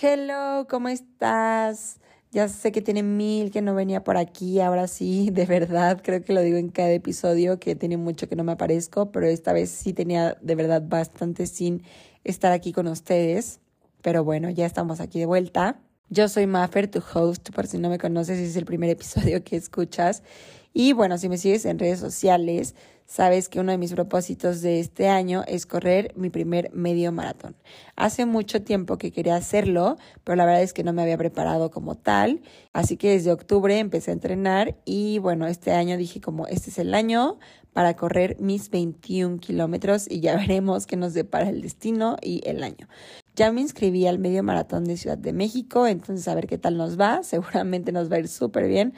Hello, ¿cómo estás? Ya sé que tiene mil que no venía por aquí, ahora sí, de verdad, creo que lo digo en cada episodio que tiene mucho que no me aparezco, pero esta vez sí tenía de verdad bastante sin estar aquí con ustedes. Pero bueno, ya estamos aquí de vuelta. Yo soy Maffer, tu host, por si no me conoces, es el primer episodio que escuchas. Y bueno, si me sigues en redes sociales, sabes que uno de mis propósitos de este año es correr mi primer medio maratón. Hace mucho tiempo que quería hacerlo, pero la verdad es que no me había preparado como tal. Así que desde octubre empecé a entrenar y bueno, este año dije como este es el año para correr mis 21 kilómetros y ya veremos qué nos depara el destino y el año. Ya me inscribí al medio maratón de Ciudad de México, entonces a ver qué tal nos va. Seguramente nos va a ir súper bien,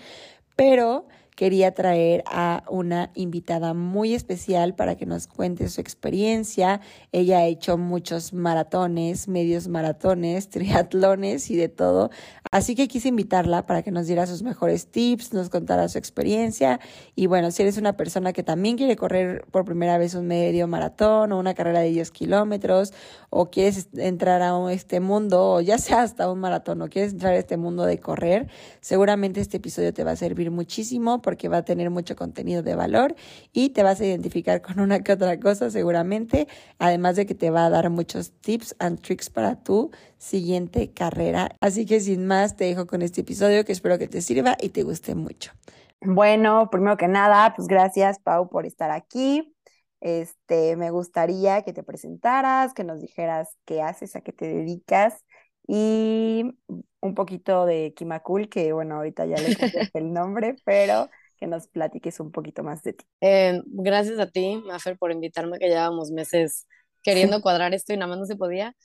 pero quería traer a una invitada muy especial para que nos cuente su experiencia. Ella ha hecho muchos maratones, medios maratones, triatlones y de todo. Así que quise invitarla para que nos diera sus mejores tips, nos contara su experiencia. Y bueno, si eres una persona que también quiere correr por primera vez un medio maratón o una carrera de 10 kilómetros o quieres entrar a este mundo o ya sea hasta un maratón o quieres entrar a este mundo de correr, seguramente este episodio te va a servir muchísimo porque va a tener mucho contenido de valor y te vas a identificar con una que otra cosa seguramente, además de que te va a dar muchos tips and tricks para tu siguiente carrera. Así que sin más, te dejo con este episodio que espero que te sirva y te guste mucho. Bueno, primero que nada, pues gracias Pau por estar aquí. Este, me gustaría que te presentaras, que nos dijeras qué haces, a qué te dedicas y un poquito de Kimakul, que bueno, ahorita ya le cambiaste el nombre, pero que nos platiques un poquito más de ti. Eh, gracias a ti, Mafer, por invitarme, que llevábamos meses queriendo cuadrar esto y nada más no se podía.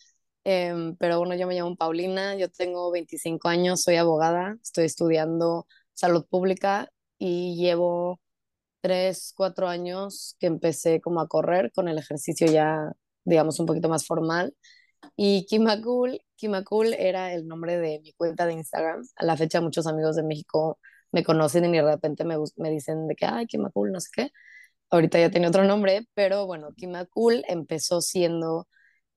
Em, pero bueno, yo me llamo Paulina, yo tengo 25 años, soy abogada, estoy estudiando salud pública y llevo 3, 4 años que empecé como a correr con el ejercicio ya, digamos, un poquito más formal. Y Kimakul, Kimakul era el nombre de mi cuenta de Instagram. A la fecha muchos amigos de México me conocen y de repente me, me dicen de que, ay, Kimakul, no sé qué. Ahorita ya tiene otro nombre, pero bueno, Kimakul empezó siendo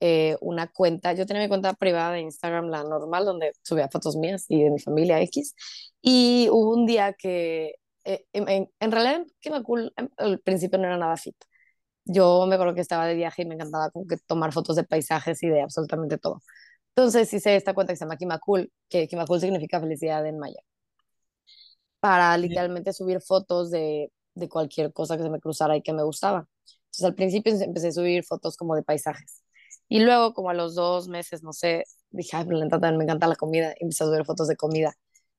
eh, una cuenta, yo tenía mi cuenta privada de Instagram, la normal, donde subía fotos mías y de mi familia X, y hubo un día que, eh, en, en, realidad, Kimakul al principio no era nada fit. Yo me acuerdo que estaba de viaje y me encantaba como que tomar fotos de paisajes y de absolutamente todo. Entonces hice esta cuenta que se llama Kimakul, que Kimakul significa felicidad en maya para literalmente subir fotos de, de cualquier cosa que se me cruzara y que me gustaba. Entonces al principio empecé a subir fotos como de paisajes. Y luego, como a los dos meses, no sé, dije, ay, me encanta, me encanta la comida, y empecé a subir fotos de comida.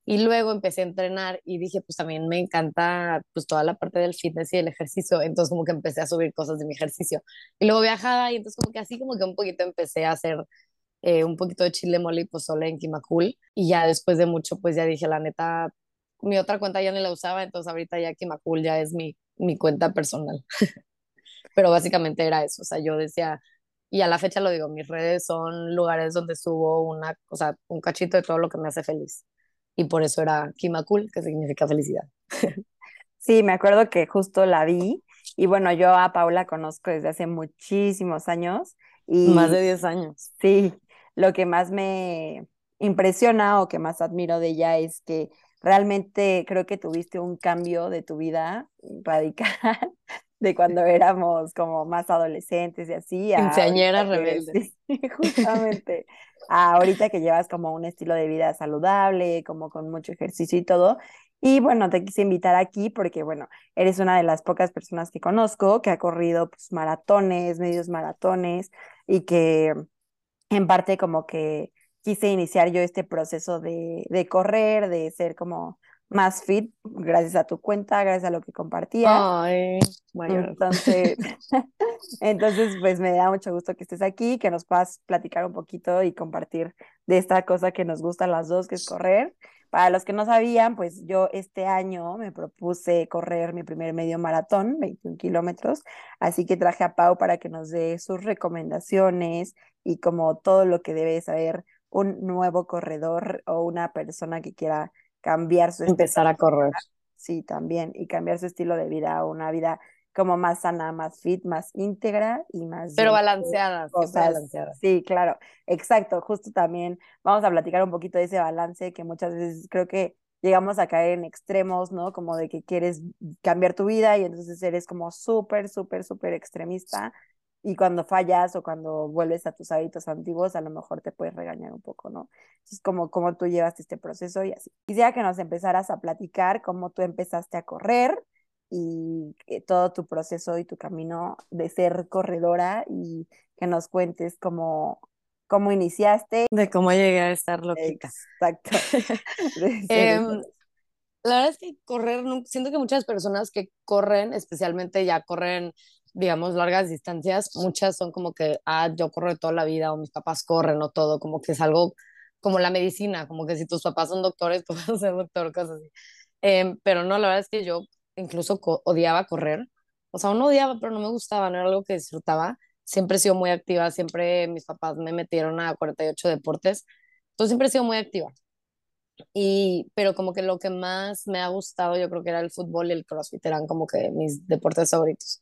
Y luego empecé a entrenar y dije, pues también me encanta pues toda la parte del fitness y el ejercicio, entonces como que empecé a subir cosas de mi ejercicio. Y luego viajaba y entonces como que así como que un poquito empecé a hacer eh, un poquito de chile mole y pozole en Kimakul. Y ya después de mucho, pues ya dije, la neta, mi otra cuenta ya ni la usaba, entonces ahorita ya Kimakul ya es mi, mi cuenta personal. Pero básicamente era eso, o sea, yo decía, y a la fecha lo digo, mis redes son lugares donde subo una, o sea, un cachito de todo lo que me hace feliz. Y por eso era Kimakul, que significa felicidad. Sí, me acuerdo que justo la vi. Y bueno, yo a Paula conozco desde hace muchísimos años. Y más de 10 años. Sí, lo que más me impresiona o que más admiro de ella es que realmente creo que tuviste un cambio de tu vida radical de cuando éramos como más adolescentes y así. Quinceañeras rebeldes. justamente. ahorita que llevas como un estilo de vida saludable, como con mucho ejercicio y todo. Y bueno, te quise invitar aquí porque, bueno, eres una de las pocas personas que conozco que ha corrido pues, maratones, medios maratones y que en parte como que quise iniciar yo este proceso de, de correr, de ser como más fit, gracias a tu cuenta, gracias a lo que compartías. Ay, entonces, entonces, pues me da mucho gusto que estés aquí, que nos puedas platicar un poquito y compartir de esta cosa que nos gusta a las dos, que es correr. Para los que no sabían, pues yo este año me propuse correr mi primer medio maratón, 21 kilómetros, así que traje a Pau para que nos dé sus recomendaciones y como todo lo que debe saber un nuevo corredor o una persona que quiera cambiar su empezar a correr. Sí, también, y cambiar su estilo de vida a una vida como más sana, más fit, más íntegra y más... Pero balanceada, cosas. Sí, claro, exacto, justo también vamos a platicar un poquito de ese balance que muchas veces creo que llegamos a caer en extremos, ¿no? Como de que quieres cambiar tu vida y entonces eres como súper, súper, súper extremista y cuando fallas o cuando vuelves a tus hábitos antiguos, a lo mejor te puedes regañar un poco, ¿no? Entonces, como, como tú llevaste este proceso y así. Quisiera que nos empezaras a platicar cómo tú empezaste a correr y eh, todo tu proceso y tu camino de ser corredora y que nos cuentes cómo, cómo iniciaste. De cómo llegué a estar loquita. Exacto. Em, la verdad es que correr, siento que muchas personas que corren, especialmente ya corren, digamos, largas distancias, muchas son como que, ah, yo corro toda la vida o mis papás corren o todo, como que es algo como la medicina, como que si tus papás son doctores, tú vas a ser doctor, cosas así. Em, pero no, la verdad es que yo incluso odiaba correr. O sea, no odiaba, pero no me gustaba, no era algo que disfrutaba. Siempre he sido muy activa, siempre mis papás me metieron a 48 deportes, entonces siempre he sido muy activa. Y, pero como que lo que más me ha gustado, yo creo que era el fútbol y el crossfit, eran como que mis deportes favoritos.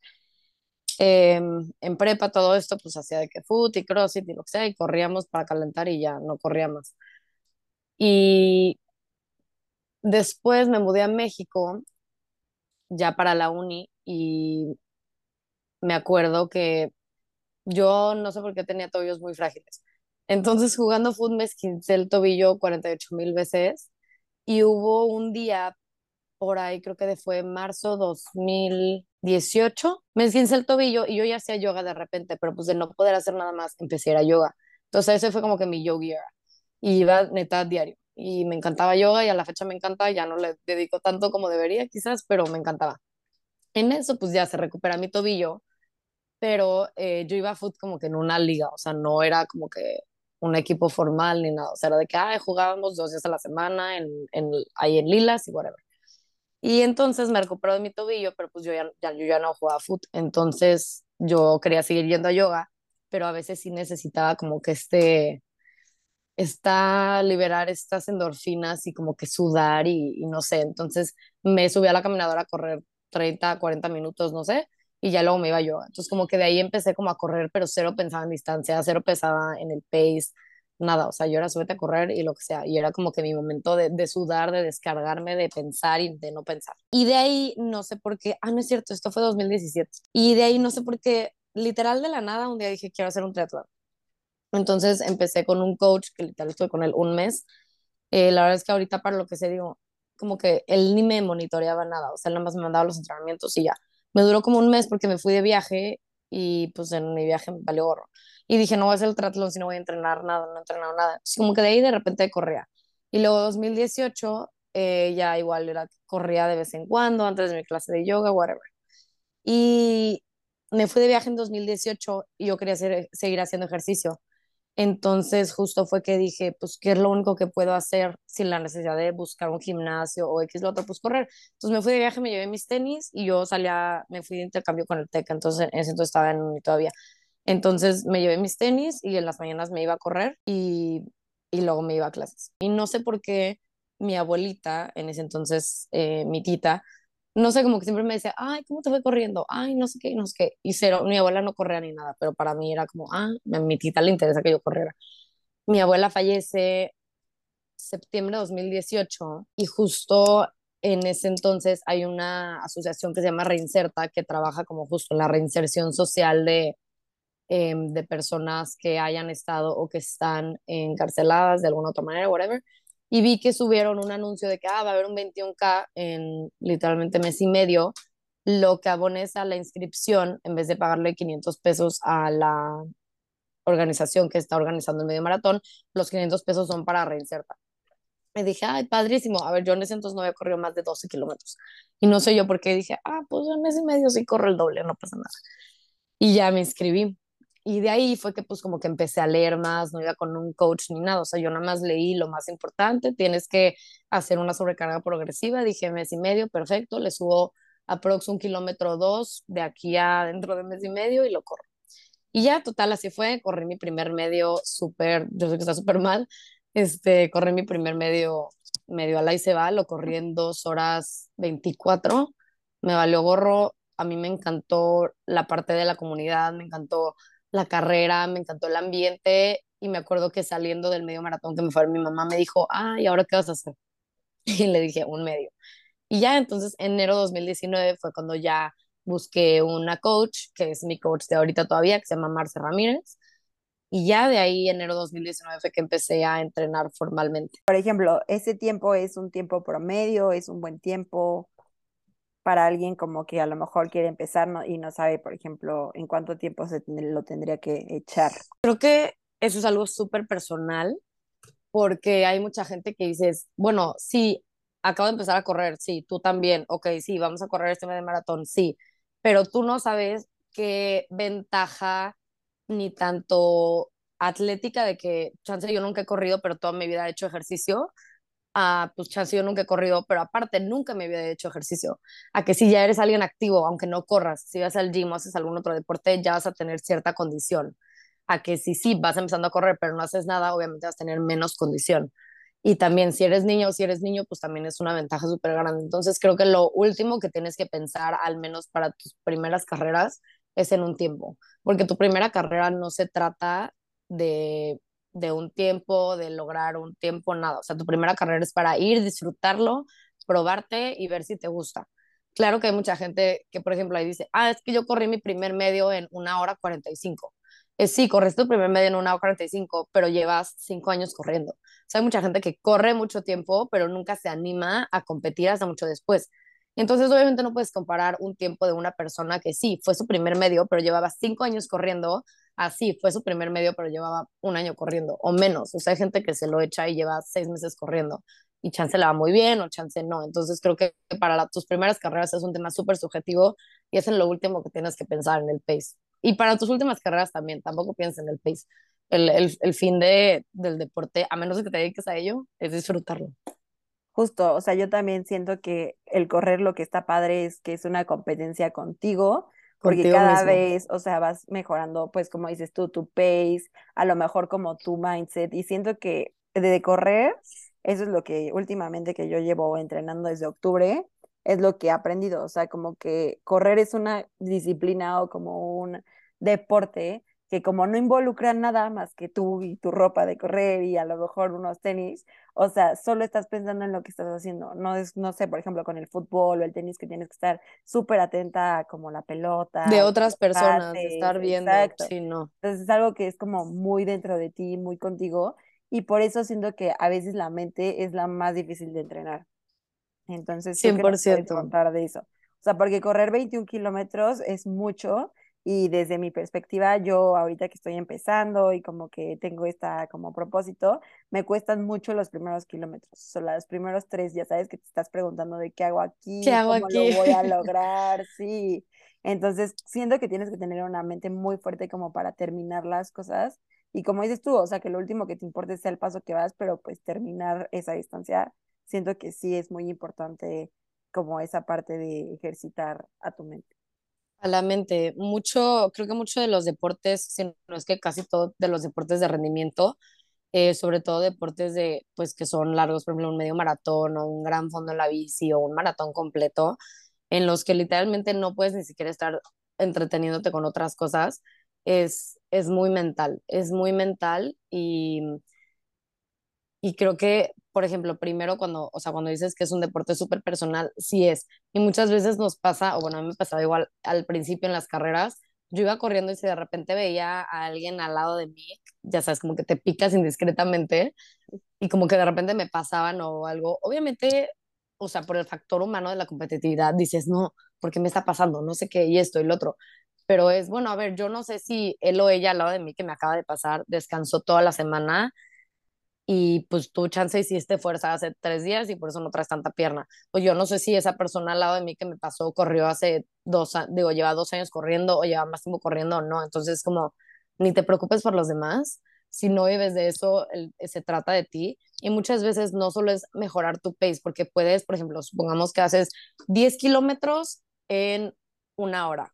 Em, en prepa todo esto, pues hacía de que fútbol y crossfit y lo que sea, y corríamos para calentar y ya, no corría más. Y después me mudé a México ya para la uni y me acuerdo que yo no sé por qué tenía tobillos muy frágiles. Entonces jugando fútbol me esquincé el tobillo 48 mil veces y hubo un día por ahí, creo que fue marzo 2018, me esquincé el tobillo y yo ya hacía yoga de repente, pero pues de no poder hacer nada más, empecé a ir a yoga. Entonces ese fue como que mi yogi era. Y iba neta diario y me encantaba yoga y a la fecha me encanta, ya no le dedico tanto como debería quizás, pero me encantaba. En eso pues ya se recupera mi tobillo, pero eh, yo iba a fútbol como que en una liga, o sea, no era como que un equipo formal ni nada, o sea, era de que ah, jugábamos dos días a la semana en, en, ahí en Lilas y whatever. Y entonces me recuperó de mi tobillo, pero pues yo ya, yo ya no jugaba fútbol, entonces yo quería seguir yendo a yoga, pero a veces sí necesitaba como que este está liberar estas endorfinas y como que sudar y, no sé, entonces me subí a la caminadora a correr 30, 40 minutos, no sé, y ya luego me iba yo. Entonces como que de ahí empecé como a correr, pero cero pensaba en distancia, cero pensaba en el pace, nada, o sea, yo era súbete a correr y lo que sea, y era como que mi momento de, de, sudar, de descargarme, de pensar y de no pensar. Y de ahí no sé por qué, ah, no es cierto, esto fue 2017, y de ahí no sé por qué, literal de la nada, un día dije, quiero hacer un triatlón. Entonces empecé con un coach que literal estuve con él un mes. Eh, la verdad es que ahorita para lo que sé digo, como que él ni me monitoreaba nada, o sea, él nada más me mandaba los entrenamientos y ya. Me duró como un mes porque me fui de viaje y pues en mi viaje me valió gorro. Y dije, no voy a hacer el triatlón si no voy a entrenar nada, no he entrenado nada. Así como que de ahí de repente corría. Y luego 2018 eh, ya igual era, corría de vez en cuando, antes de mi clase de yoga, whatever. Y me fui de viaje en 2018 y yo quería hacer, seguir haciendo ejercicio. Entonces justo fue que dije, pues, ¿qué es lo único que puedo hacer sin la necesidad de buscar un gimnasio o X lo otro? Pues correr. Entonces me fui de viaje, me llevé mis tenis y yo salía, me fui de intercambio con el TEC, entonces en ese entonces estaba en todavía. Entonces me llevé mis tenis y en las mañanas me iba a correr y, y luego me iba a clases. Y no sé por qué mi abuelita, en ese entonces eh, mi tita, no sé, como que siempre me decía, ay, ¿cómo te fue corriendo? Ay, no sé qué, no sé qué. Y cero, mi abuela no corría ni nada, pero para mí era como, ah, a mi tita le interesa que yo corriera. Mi abuela fallece septiembre de 2018 y justo en ese entonces hay una asociación que se llama Reinserta que trabaja como justo en la reinserción social de, em, de personas que hayan estado o que están encarceladas de alguna otra manera, whatever y vi que subieron un anuncio de que ah, va a haber un 21K en literalmente mes y medio, lo que abones a la inscripción, en vez de pagarle 500 pesos a la organización que está organizando el medio maratón, los 500 pesos son para reinsertar. Me dije, ay, padrísimo. A ver, yo en ese entonces no había corrido más de 12 kilómetros. Y no sé yo por qué dije, ah, pues en mes y medio sí corro el doble, no pasa nada. Y ya me inscribí. Y de ahí fue que pues como que empecé a leer más, no iba con un coach ni nada, o sea, yo nada más leí lo más importante, tienes que hacer una sobrecarga progresiva, dije mes y medio, perfecto, le subo aprox un kilómetro dos de aquí a dentro de mes y medio y lo corro. Y ya, total, así fue, corrí mi primer medio súper, yo sé que está súper mal, este, corrí mi primer medio, medio a la y se va, lo corrí en dos horas 24, me valió gorro, a mí me encantó la parte de la comunidad, me encantó la carrera, me encantó el ambiente y me acuerdo que saliendo del medio maratón que me fue mi mamá me dijo, ah, ¿y ahora qué vas a hacer? Y le dije, un medio. Y ya entonces, enero 2019 fue cuando ya busqué una coach, que es mi coach de ahorita todavía, que se llama Marce Ramírez. Y ya de ahí, enero 2019, fue que empecé a entrenar formalmente. Por ejemplo, ese tiempo es un tiempo promedio, es un buen tiempo para alguien como que a lo mejor quiere empezar y no sabe, por ejemplo, en cuánto tiempo se lo tendría que echar. Creo que eso es algo súper personal porque hay mucha gente que dices, bueno, sí, acabo de empezar a correr, sí, tú también, ok, sí, vamos a correr este medio maratón, sí, pero tú no sabes qué ventaja ni tanto atlética de que, chance, yo nunca he corrido, pero toda mi vida he hecho ejercicio, a, pues chance, nunca he corrido, pero aparte nunca me había hecho ejercicio, a que si ya eres alguien activo, aunque no corras, si vas al gym o haces algún otro deporte, ya vas a tener cierta condición, a que si sí vas empezando a correr, pero no haces nada, obviamente vas a tener menos condición. Y también si eres niño o si eres niño, pues también es una ventaja súper grande. Entonces creo que lo último que tienes que pensar, al menos para tus primeras carreras, es en un tiempo, porque tu primera carrera no se trata de, de un tiempo, de lograr un tiempo, nada. O sea, tu primera carrera es para ir, disfrutarlo, probarte y ver si te gusta. Claro que hay mucha gente que, por ejemplo, ahí dice, ah, es que yo corrí mi primer medio en una hora 45. Es sí, corriste tu primer medio en una hora 45, pero llevas cinco años corriendo. O sea, hay mucha gente que corre mucho tiempo, pero nunca se anima a competir hasta mucho después. Entonces, obviamente no puedes comparar un tiempo de una persona que sí, fue su primer medio, pero llevaba cinco años corriendo, así fue su primer medio, pero llevaba un año corriendo, o menos. O sea, hay gente que se lo echa y lleva seis meses corriendo, y chance le va muy bien, o chance no. Entonces, creo que para tus primeras carreras es un tema súper subjetivo, y es en lo último que tienes que pensar en el pace. Y para tus últimas carreras también, tampoco pienses en el pace. El, el, el fin de, del deporte, a menos que te dediques a ello, es disfrutarlo. Justo, o sea, yo también siento que el correr lo que está padre es que es una competencia contigo, porque cada vez, o sea, vas mejorando, pues como dices tú, tu pace, a lo mejor como tu mindset, y siento que de correr, eso es lo que últimamente que yo llevo entrenando desde octubre, es lo que he aprendido, o sea, como que correr es una disciplina o como un deporte que como no involucra nada más que tú y tu ropa de correr y a lo mejor unos tenis, o sea, solo estás pensando en lo que estás haciendo. No es, no sé, por ejemplo, con el fútbol o el tenis que tienes que estar súper atenta como la pelota. De otras personas, estar viendo, sí, no. Entonces es algo que es como muy dentro de ti, muy contigo, y por eso siento que a veces la mente es la más difícil de entrenar. Entonces, 100%. contar de eso. O sea, porque correr 21 kilómetros es mucho y desde mi perspectiva, yo ahorita que estoy empezando y como que tengo esta como propósito, me cuestan mucho los primeros kilómetros. O sea, los primeros tres, ya sabes que te estás preguntando de qué hago aquí, ¿Qué hago cómo aquí? lo voy a lograr, sí. Entonces, siento que tienes que tener una mente muy fuerte como para terminar las cosas. Y como dices tú, o sea, que lo último que te importe sea el paso que vas, pero pues terminar esa distancia siento que sí es muy importante como esa parte de ejercitar a tu mente. A la mente, mucho, creo que mucho de los deportes, si no es que casi todo de los deportes de rendimiento, eh, sobre todo deportes de, pues que son largos, por ejemplo, un medio maratón o un gran fondo en la bici o un maratón completo, en los que literalmente no puedes ni siquiera estar entreteniéndote con otras cosas, es, es muy mental, es muy mental y, y creo que por ejemplo, primero cuando, o sea, cuando dices que es un deporte súper personal, sí es. Y muchas veces nos pasa, o bueno, a mí me pasaba igual al principio en las carreras, yo iba corriendo y si de repente veía a alguien al lado de mí, ya sabes, como que te picas indiscretamente y como que de repente me pasaban o algo, obviamente, o sea, por el factor humano de la competitividad, dices, no, ¿por qué me está pasando? No sé qué, y esto y lo otro. Pero es, bueno, a ver, yo no sé si él o ella al lado de mí que me acaba de pasar descansó toda la semana y pues tu chance hiciste fuerza hace tres días y por eso no traes tanta pierna. O yo no sé si esa persona al lado de mí que me pasó corrió hace dos, digo, lleva dos años corriendo o lleva más tiempo corriendo o no. Entonces, como, ni te preocupes por los demás. Si no vives de eso, se trata de ti. Y muchas veces no solo es mejorar tu pace, porque puedes, por ejemplo, supongamos que haces 10 kilómetros en una hora.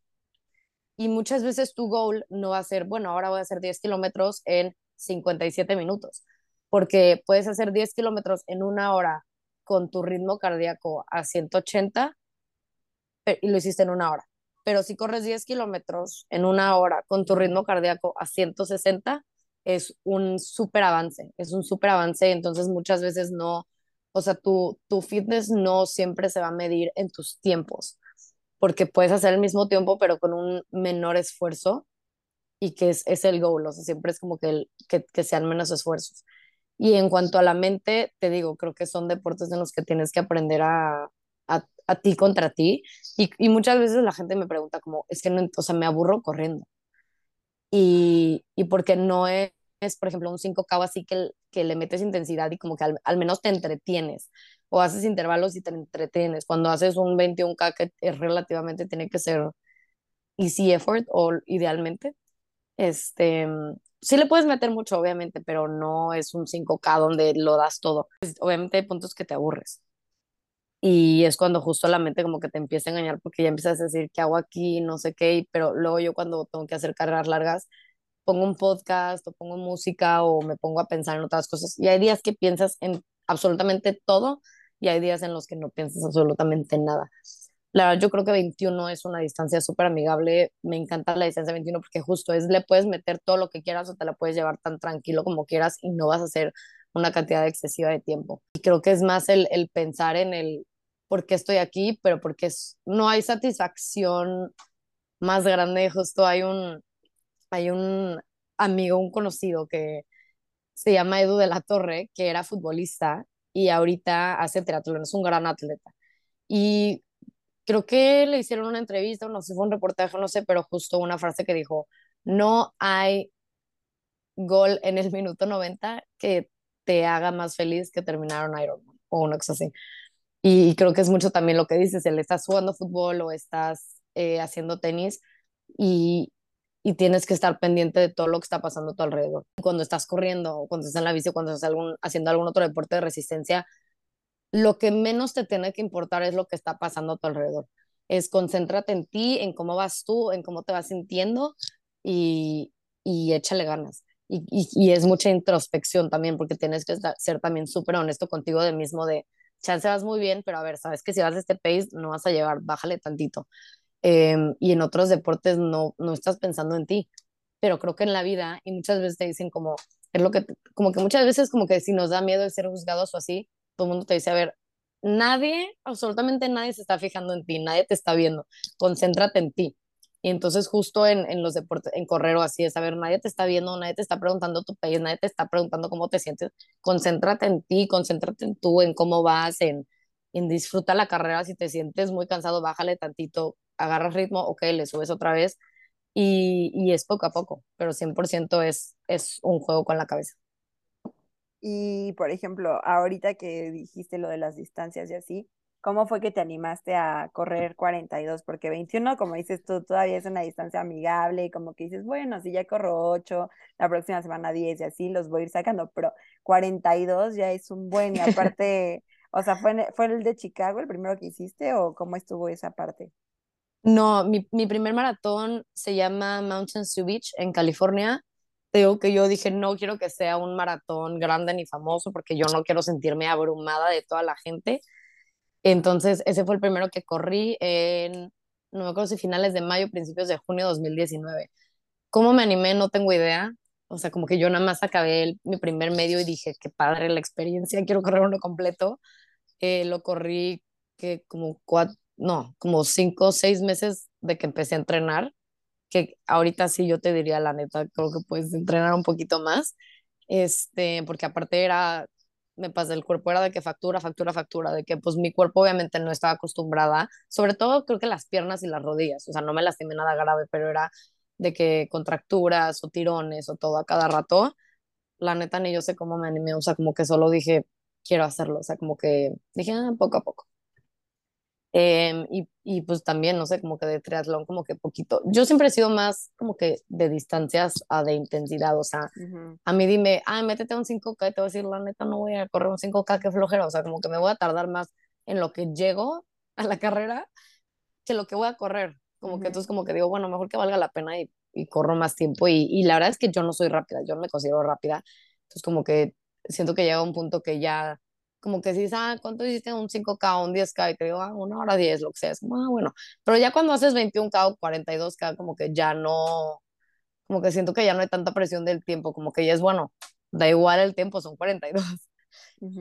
Y muchas veces tu goal no va a ser, bueno, ahora voy a hacer 10 kilómetros en 57 minutos porque puedes hacer 10 kilómetros en una hora con tu ritmo cardíaco a 180 y lo hiciste en una hora. pero si corres 10 kilómetros en una hora con tu ritmo cardíaco a 160, es un súper avance, es un súper avance, entonces muchas veces no, o sea, tu, tu fitness no siempre se va a medir en tus tiempos, porque puedes hacer el mismo tiempo, pero con un menor esfuerzo y que es, es el goal, o sea, siempre es como que, el, que, que sean menos esfuerzos. Y en cuanto a la mente, te digo, creo que son deportes en los que tienes que aprender a, a, a ti contra ti. Y, y, muchas veces la gente me pregunta como, es que no, o sea, me aburro corriendo. Y, y porque no es, por ejemplo, un 5K así que, que le metes intensidad y como que al, al, menos te entretienes. O haces intervalos y te entretienes. Cuando haces un 21K que es relativamente, tiene que ser easy effort o idealmente. Este, sí le puedes meter mucho, obviamente, pero no es un 5K donde lo das todo. Obviamente hay puntos que te aburres. Y es cuando justo la mente como que te empieza a engañar porque ya empiezas a decir, ¿qué hago aquí? No sé qué. Pero luego yo cuando tengo que hacer carreras largas, pongo un podcast o pongo música o me pongo a pensar en otras cosas. Y hay días que piensas en absolutamente todo y hay días en los que no piensas absolutamente nada. La verdad, yo creo que 21 es una distancia súper amigable. Me encanta la distancia 21 porque justo es, le puedes meter todo lo que quieras o te la puedes llevar tan tranquilo como quieras y no vas a hacer una cantidad excesiva de tiempo. Y creo que es más el, el pensar en el por qué estoy aquí, pero porque es, no hay satisfacción más grande. Justo hay un, hay un amigo, un conocido que se llama Edu de la Torre, que era futbolista y ahorita hace triatlón, es un gran atleta. Y creo que le hicieron una entrevista, no sé fue un reportaje, no sé, pero justo una frase que dijo, no hay gol en el minuto 90 que te haga más feliz que terminar un Ironman o una cosa así. Y creo que es mucho también lo que dices, el estás jugando fútbol o estás eh, haciendo tenis y, y tienes que estar pendiente de todo lo que está pasando a tu alrededor. Cuando estás corriendo cuando estás en la bici, cuando estás algún, haciendo algún otro deporte de resistencia, lo que menos te tiene que importar es lo que está pasando a tu alrededor. Es concéntrate en ti, en cómo vas tú, en cómo te vas sintiendo y, y échale ganas. Y, y, y, es mucha introspección también, porque tienes que ser también súper honesto contigo de mismo de, chance vas muy bien, pero a ver, sabes que si vas a este pace no vas a llevar, bájale tantito. Eh, y en otros deportes no, no estás pensando en ti. Pero creo que en la vida, y muchas veces te dicen como, es lo que, como que muchas veces como que si nos da miedo de ser juzgados o así, todo el mundo te dice, a ver, nadie, absolutamente nadie se está fijando en ti, nadie te está viendo, concéntrate en ti. Y entonces justo en, en los deportes, en correr o así, es, a ver, nadie te está viendo, nadie te está preguntando tu país, nadie te está preguntando cómo te sientes, concéntrate en ti, concéntrate en tú, en cómo vas, en, en disfruta la carrera, si te sientes muy cansado, bájale tantito, agarras ritmo, ok, le subes otra vez y, y es poco a poco, pero 100% es, es un juego con la cabeza. Y, por ejemplo, ahorita que dijiste lo de las distancias y así, ¿cómo fue que te animaste a correr 42? Porque 21, como dices tú, todavía es una distancia amigable, y como que dices, bueno, si ya corro 8, la próxima semana 10 y así los voy a ir sacando, pero 42 ya es un buen, y aparte, o sea, ¿fue, ¿fue el de Chicago el primero que hiciste o cómo estuvo esa parte? No, mi, mi primer maratón se llama Mountains to Beach en California digo que yo dije, no quiero que sea un maratón grande ni famoso porque yo no quiero sentirme abrumada de toda la gente. Entonces, ese fue el primero que corrí en, no me acuerdo si finales de mayo, principios de junio de 2019. ¿Cómo me animé? No tengo idea. O sea, como que yo nada más acabé el, mi primer medio y dije, qué padre la experiencia, quiero correr uno completo. Eh, lo corrí que como cuatro, no, como cinco o seis meses de que empecé a entrenar que ahorita sí yo te diría la neta, creo que puedes entrenar un poquito más, este, porque aparte era, me pasa, el cuerpo era de que factura, factura, factura, de que pues mi cuerpo obviamente no estaba acostumbrada, sobre todo creo que las piernas y las rodillas, o sea, no me lastimé nada grave, pero era de que contracturas o tirones o todo a cada rato, la neta ni yo sé cómo me animé, o sea, como que solo dije, quiero hacerlo, o sea, como que dije, ah, poco a poco. Eh, y, y, pues también, no sé, como que de triatlón, como que poquito. Yo siempre he sido más como que de distancias a de intensidad, o sea, uh -huh. a mí dime, ah, métete un 5K y te voy a decir, la neta, no voy a correr un 5K, qué flojera, o sea, como que me voy a tardar más en lo que llego a la carrera que lo que voy a correr. Como uh -huh. que entonces como que digo, bueno, mejor que valga la pena y, y corro más tiempo. Y, y, la verdad es que yo no soy rápida, yo no me considero rápida. Entonces como que siento que llega un punto que ya como que si ah, ¿cuánto hiciste? Un 5K, un 10K, y te digo, ah, una hora 10, lo que sea, es como, ah, bueno, pero ya cuando haces 21K o 42K, como que ya no, como que siento que ya no hay tanta presión del tiempo, como que ya es bueno, da igual el tiempo, son 42.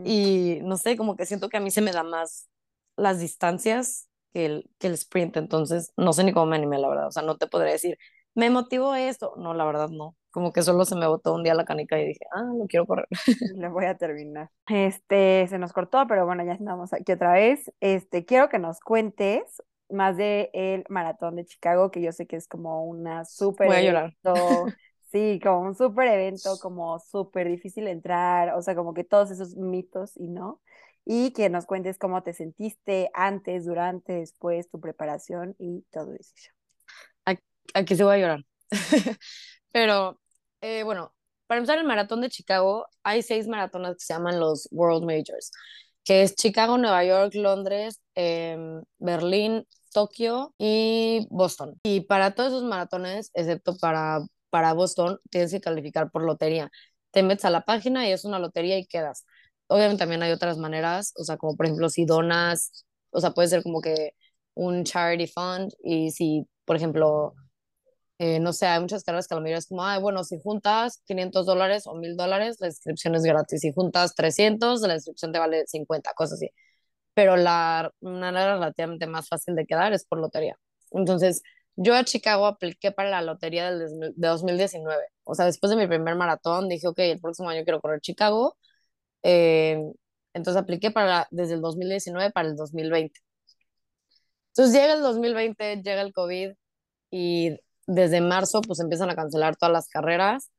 Y no sé, como que siento que a mí se me da más las distancias que el, que el sprint, entonces no sé ni cómo me animé, la verdad, o sea, no te podría decir, me motivó esto, no, la verdad no, como que solo se me botó un día la canica y dije, ah, no quiero correr. Lo voy a terminar. Este, se nos cortó, pero bueno, ya estamos aquí otra vez. Este, quiero que nos cuentes más de el maratón de Chicago, que yo sé que es como una súper Voy a llorar. Sí, como un súper evento, como súper difícil entrar, o sea, como que todos esos mitos y no. Y que nos cuentes cómo te sentiste antes, durante, después, tu preparación y todo eso. Aquí, aquí se voy a llorar. Pero eh, bueno, para empezar el maratón de Chicago, hay seis maratones que se llaman los World Majors, que es Chicago, Nueva York, Londres, em, Berlín, Tokio y Boston. Y para todos esos maratones, excepto para, para Boston, tienes que calificar por lotería. Te metes a la página y es una lotería y quedas. Obviamente también hay otras maneras, o sea, como por ejemplo si donas, o sea, puede ser como que un charity fund y si, por ejemplo, eh, no sé, hay muchas carreras que a la mayoría es como, ah, bueno, si juntas 500 dólares o 1000 dólares, la inscripción es gratis. Si juntas 300, la inscripción te vale 50, cosas así. Pero la manera relativamente más fácil de quedar es por lotería. Entonces, yo a Chicago apliqué para la lotería del, de 2019. O sea, después de mi primer maratón, dije, ok, el próximo año quiero correr Chicago. Eh, entonces apliqué para desde el 2019 para el 2020. Entonces llega el 2020, llega el COVID y desde marzo pues empiezan a cancelar todas las carreras.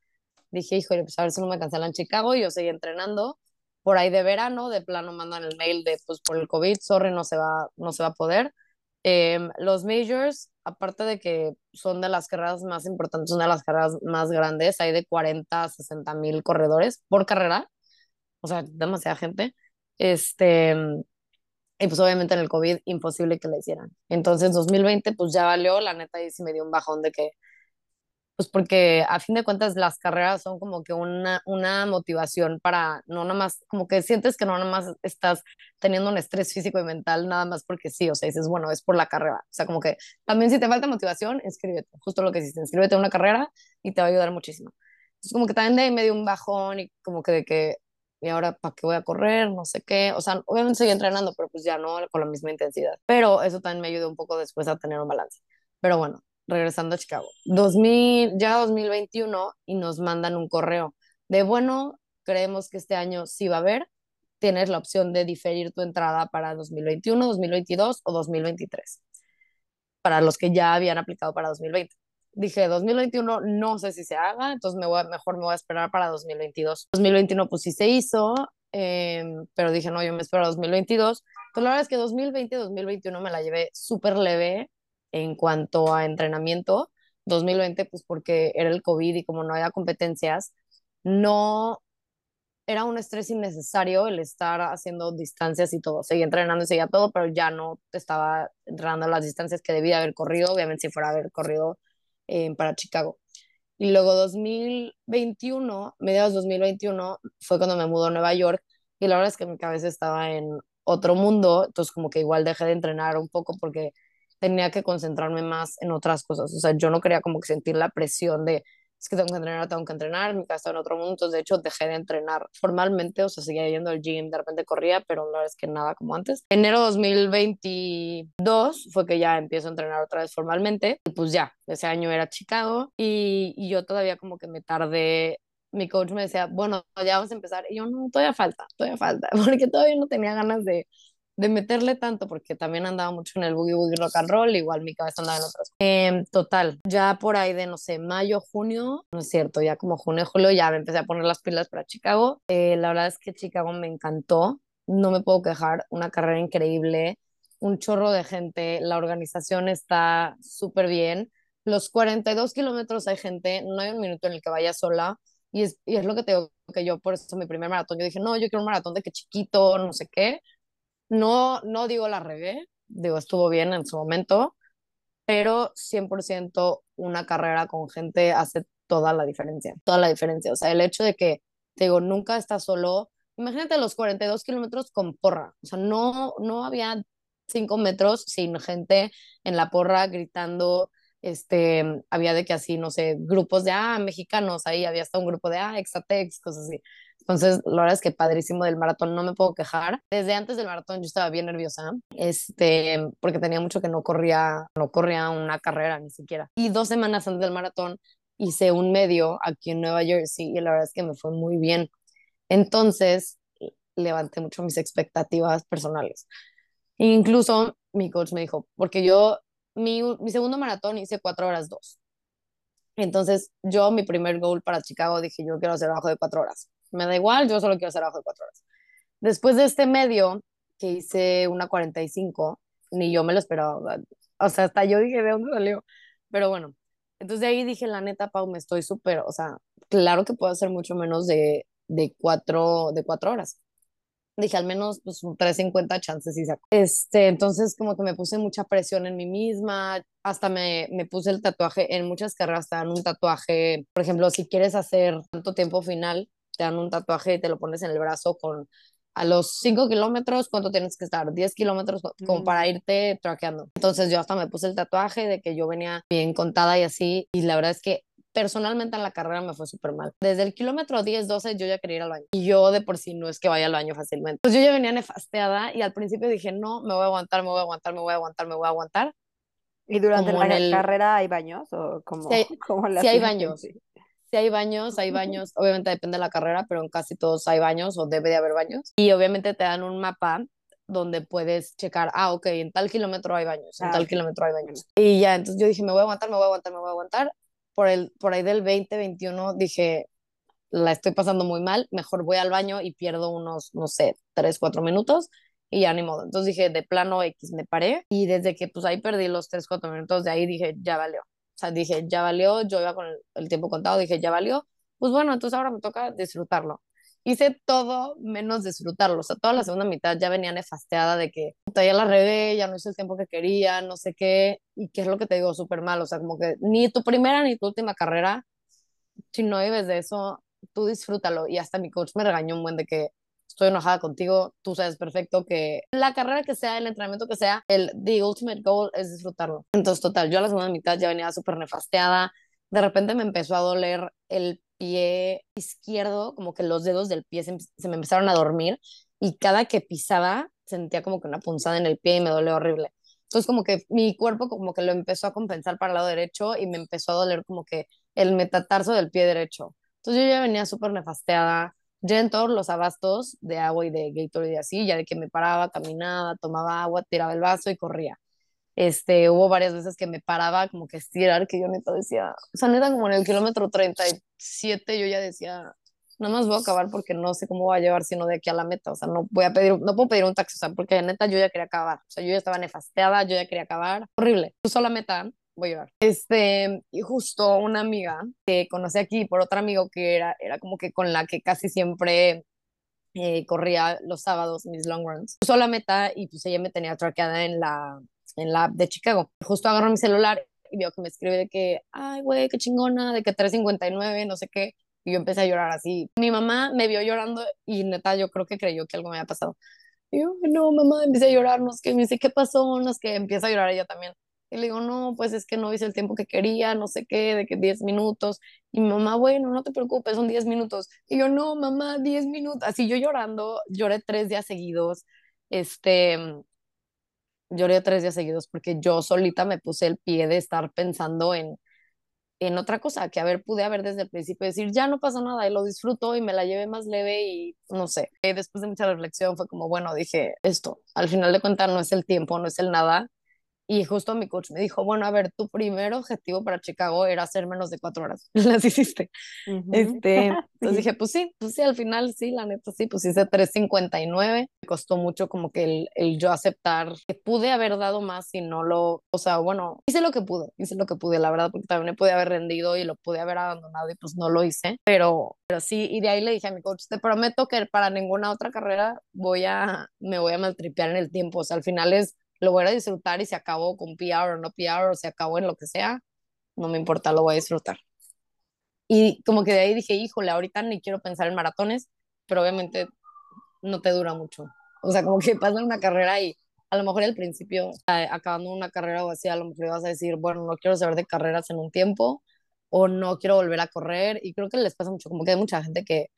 Dije, híjole, pues a ver si no me cancelan Chicago. Y yo seguí entrenando. Por ahí de verano, de plano mandan el mail de, pues por el COVID, sorry, no se va, no se va a poder. Em, los majors, aparte de que son de las carreras más importantes, son de las carreras más grandes, hay de 40 a 60 mil corredores por carrera, o sea, demasiada gente. Este, y pues obviamente en el COVID imposible que le hicieran. Entonces 2020 pues ya valió, la neta y sí me dio un bajón de que, pues porque a fin de cuentas las carreras son como que una, una motivación para, no nada más, como que sientes que no nada más estás teniendo un estrés físico y mental, nada más porque sí, o sea, dices, bueno, es por la carrera. O sea, como que también si te falta motivación, inscríbete, justo lo que hiciste, inscríbete a una carrera y te va a ayudar muchísimo. Es como que también de ahí me dio un bajón y como que de que y ahora para qué voy a correr, no sé qué, o sea, obviamente seguí entrenando, pero pues ya no con la misma intensidad, pero eso también me ayudó un poco después a tener un balance. Pero bueno, regresando a Chicago, 2000, ya 2021 y nos mandan un correo de, bueno, creemos que este año sí va a haber, tienes la opción de diferir tu entrada para 2021, 2022 o 2023, para los que ya habían aplicado para 2020 dije 2021 no sé si se haga, entonces me voy mejor me voy a esperar para 2022. 2021 pues sí se hizo, em, pero dije no, yo me espero a 2022. Pero la verdad es que 2020 2021 me la llevé súper leve en cuanto a entrenamiento. 2020 pues porque era el COVID y como no había competencias, no era un estrés innecesario el estar haciendo distancias y todo. Seguía entrenando y seguía todo, pero ya no estaba entrenando las distancias que debía haber corrido. Obviamente si fuera a haber corrido para Chicago. Y luego 2021, mediados 2021, fue cuando me mudó a Nueva York y la verdad es que mi cabeza estaba en otro mundo, entonces como que igual dejé de entrenar un poco porque tenía que concentrarme más en otras cosas, o sea, yo no quería como que sentir la presión de es que tengo que entrenar, tengo que entrenar, mi casa en otro mundo, entonces de hecho dejé de entrenar formalmente, o sea, seguía yendo al gym, de repente corría, pero la verdad es que nada como antes. Enero 2022 fue que ya empiezo a entrenar otra vez formalmente, y pues ya, ese año era Chicago, y, y yo todavía como que me tardé mi coach me decía, bueno, ya vamos a empezar. Y yo, no, todavía falta, todavía falta, porque todavía no tenía ganas de, de meterle tanto, porque también andaba mucho en el boogie boogie rock and roll, igual mi cabeza andaba en otras cosas. Eh, total, ya por ahí de, no sé, mayo, junio, no es cierto, ya como junio, julio, ya me empecé a poner las pilas para Chicago. Eh, la verdad es que Chicago me encantó, no me puedo quejar, una carrera increíble, un chorro de gente, la organización está súper bien. Los 42 kilómetros hay gente, no hay un minuto en el que vaya sola. Y es, y es lo que te digo, que yo por eso mi primer maratón, yo dije, no, yo quiero un maratón de que chiquito, no sé qué, no, no digo la regué, digo, estuvo bien en su momento, pero 100% una carrera con gente hace toda la diferencia, toda la diferencia. O sea, el hecho de que, te digo, nunca estás solo, imagínate los 42 kilómetros con porra, o sea, no, no había cinco metros sin gente en la porra gritando, este, había de que así, no sé, grupos de, ah, mexicanos, ahí había hasta un grupo de, ah, Exatex, cosas así. Entonces, la verdad es que padrísimo del maratón, no me puedo quejar. Desde antes del maratón yo estaba bien nerviosa, este, porque tenía mucho que no corría, no corría una carrera ni siquiera. Y dos semanas antes del maratón hice un medio aquí en Nueva Jersey y la verdad es que me fue muy bien. Entonces, levanté mucho mis expectativas personales. Incluso mi coach me dijo, porque yo, mi, mi segundo maratón hice cuatro horas dos. Entonces, yo, mi primer goal para Chicago, dije, yo quiero hacer abajo de cuatro horas. Me da igual, yo solo quiero hacer abajo de cuatro horas. Después de este medio, que hice una 45, ni yo me lo esperaba. O sea, hasta yo dije, ¿de dónde salió? Pero bueno, entonces de ahí dije, la neta, Pau, me estoy súper, o sea, claro que puedo hacer mucho menos de, de, cuatro, de cuatro horas dije al menos pues un 350 chances y saco. Este, entonces como que me puse mucha presión en mí misma, hasta me, me puse el tatuaje, en muchas carreras te dan un tatuaje, por ejemplo, si quieres hacer tanto tiempo final, te dan un tatuaje y te lo pones en el brazo con a los 5 kilómetros, ¿cuánto tienes que estar? 10 kilómetros como para mm. irte traqueando. Entonces yo hasta me puse el tatuaje de que yo venía bien contada y así, y la verdad es que personalmente en la carrera me fue súper mal. Desde el kilómetro 10, 12 yo ya quería ir al baño. Y yo de por sí no es que vaya al baño fácilmente. Pues yo ya venía nefasteada y al principio dije, no, me voy a aguantar, me voy a aguantar, me voy a aguantar, me voy a aguantar. ¿Y durante la carrera hay baños o como, sí, sí hay baños. Sí. Hay baños, hay baños, obviamente depende de la carrera, pero en casi todos hay baños o debe de haber baños. Y obviamente te dan un mapa donde puedes checar, ah, ok, en tal kilómetro hay baños, en ah, tal kilómetro hay baños. Y ya, entonces yo dije, me voy a aguantar, me voy a aguantar, me voy a aguantar por, el, por ahí del 2021 dije, la estoy pasando muy mal, mejor voy al baño y pierdo unos, no sé, 3, 4 minutos y ya ni modo. Entonces dije, de plano X, me paré y desde que pues ahí perdí los 3, 4 minutos, de ahí dije, ya valió. O sea, dije, ya valió, yo iba con el, tiempo contado, dije, ya valió. Pues bueno, entonces ahora me toca disfrutarlo. Hice todo menos disfrutarlo. O sea, toda la segunda mitad ya venía nefasteada de que ya la regué, ya no hice el tiempo que quería, no sé qué. Y qué es lo que te digo, súper mal. O sea, como que ni tu primera ni tu última carrera, si no vives de eso, tú disfrútalo. Y hasta mi coach me regañó un buen de que estoy enojada contigo, tú sabes perfecto que la carrera que sea, el entrenamiento que sea, el the ultimate goal es disfrutarlo. Entonces, total, yo a la segunda mitad ya venía súper nefasteada. De repente me empezó a doler el pie izquierdo, como que los dedos del pie se, se me empezaron a dormir y cada que pisaba sentía como que una punzada en el pie y me dolía horrible. Entonces como que mi cuerpo como que lo empezó a compensar para el lado derecho y me empezó a doler como que el metatarso del pie derecho. Entonces yo ya venía súper nefasteada, ya en todos los abastos de agua y de Gatorade y así, ya de que me paraba, caminaba, tomaba agua, tiraba el vaso y corría. Este, hubo varias veces que me paraba como que estirar, que yo neta decía, o sea, neta como en el kilómetro 37 yo ya decía, nada más voy a acabar porque no sé cómo voy a llevar sino de aquí a la meta, o sea, no voy a pedir, no puedo pedir un taxi, o sea, porque neta yo ya quería acabar, o sea, yo ya estaba nefasteada, yo ya quería acabar, horrible, puso la meta, voy a llevar. Este, y justo una amiga que conocí aquí por otro amigo que era, era como que con la que casi siempre eh, corría los sábados mis long runs, puso la meta y pues ella me tenía traqueada en la, en la app de Chicago. Justo agarró mi celular y vio que me escribe de que, ay, güey, qué chingona, de que 3.59, no sé qué. Y yo empecé a llorar así. Mi mamá me vio llorando y neta yo creo que creyó que algo me había pasado. Y yo, no, mamá, empecé a llorar, no sé qué, me dice, ¿qué pasó? No sé qué, empieza a llorar ella también. Y le digo, no, pues es que no hice el tiempo que quería, no sé qué, de que 10 minutos. Y mi mamá, bueno, no te preocupes, son 10 minutos. Y yo, no, mamá, 10 minutos. Así yo llorando, lloré tres días seguidos. Este, lloré tres días seguidos porque yo solita me puse el pie de estar pensando en, en otra cosa, que a ver, pude haber desde el principio decir, ya no pasa nada y lo disfruto y me la llevé más leve y no sé. Después de mucha reflexión fue como, bueno, dije, esto, al final de cuentas no es el tiempo, no es el nada, y justo mi coach me dijo, bueno, a ver, tu primer objetivo para Chicago era hacer menos de cuatro horas. Las hiciste. este, entonces dije, pues sí, pues sí, al final sí, la neta sí, pues hice 3.59. Me costó mucho como que el, el, yo aceptar que pude haber dado más si no lo, o sea, bueno, hice lo que pude, hice lo que pude, la verdad, porque también me pude haber rendido y lo pude haber abandonado y pues no lo hice. Pero, pero sí, y de ahí le dije a mi coach, te prometo que para ninguna otra carrera voy a, me voy a maltripear en el tiempo. O sea, al final es lo voy a disfrutar y se acabó con PR o no PR o se acabó en lo que sea, no me importa, lo voy a disfrutar. Y como que de ahí dije, híjole, ahorita ni quiero pensar en maratones, pero obviamente no te dura mucho. O sea, como que pasa una carrera y a lo mejor al principio, acabando una carrera o así, a lo mejor vas a decir, bueno, no quiero saber de carreras en un tiempo o no quiero volver a correr. Y creo que les pasa mucho, como que hay mucha gente que,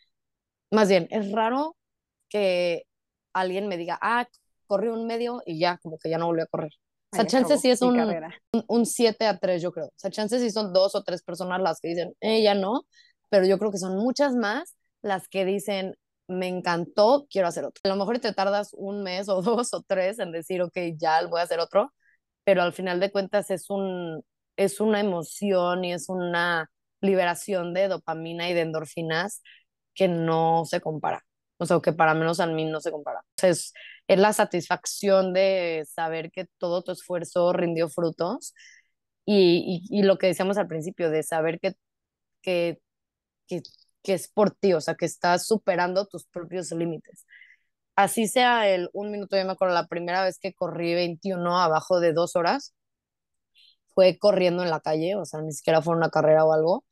más bien, es raro que alguien me diga, ah, corrí un medio y ya, como que ya no volví a correr. O sea, chance sí es un, un, 7 a 3, yo creo. O sea, chance sí son dos o tres personas las que dicen, eh, ya no, pero yo creo que son muchas más las que dicen, me encantó, quiero hacer otro. A lo mejor te tardas un mes o dos o tres en decir, ok, ya voy a hacer otro, pero al final de cuentas es, un, es una emoción y es una liberación de dopamina y de endorfinas que no se compara. O sea, que para menos a mí no se compara. es, es la satisfacción de saber que todo tu esfuerzo rindió frutos y, y, y lo que decíamos al principio, de saber que, que, que que es por ti, o sea, que estás superando tus propios límites. Así sea el un minuto, yo me acuerdo la primera vez que corrí 21 abajo de dos horas, fue corriendo en la calle, o sea, ni siquiera fue una carrera o algo,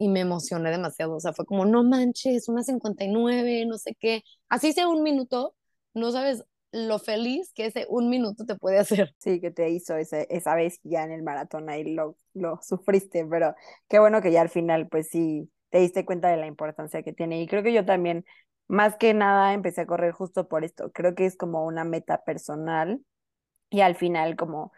y me emocioné demasiado, o sea, fue como, no manches, una 59, no sé qué, así sea un minuto, no sabes lo feliz que ese un minuto te puede hacer. Sí, que te hizo ese, esa vez ya en el maratón ahí lo, lo sufriste, pero qué bueno que ya al final, pues sí, te diste cuenta de la importancia que tiene. Y creo que yo también, más que nada, empecé a correr justo por esto. Creo que es como una meta personal y al final como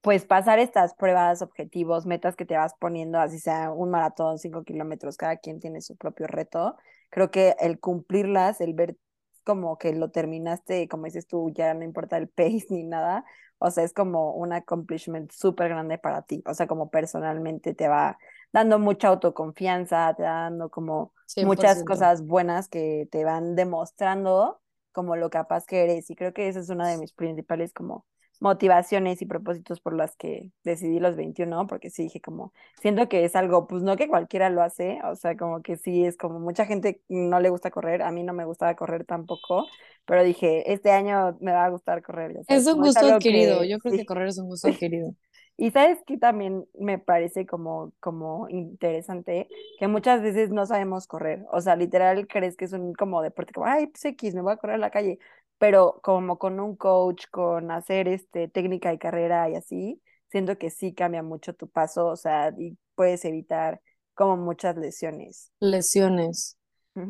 pues pasar estas pruebas, objetivos, metas que te vas poniendo, así sea un maratón, cinco kilómetros, cada quien tiene su propio reto. Creo que el cumplirlas, el ver como que lo terminaste, como dices tú, ya no importa el pace ni nada, o sea, es como un accomplishment súper grande para ti, o sea, como personalmente te va dando mucha autoconfianza, te dando como muchas cosas buenas que te van demostrando como lo capaz que eres. Y creo que esa es una de mis principales como motivaciones y propósitos por las que decidí los 21, porque sí dije como, siento que es algo, pues no que cualquiera lo hace, o sea, como que sí es como mucha gente no le gusta correr, a mí no me gustaba correr tampoco, pero dije, este año me va a gustar correr. es un gusto adquirido, yo creo que correr es un gusto adquirido. Y sabes que también me parece como, como interesante que muchas veces no sabemos correr. O sea, literal crees que es un como deporte, como, ay, pues X, me voy a correr a la calle. Pero como con un coach, con hacer este técnica y carrera y así, siento que sí cambia mucho tu paso, o sea, y puedes evitar como muchas lesiones. Lesiones.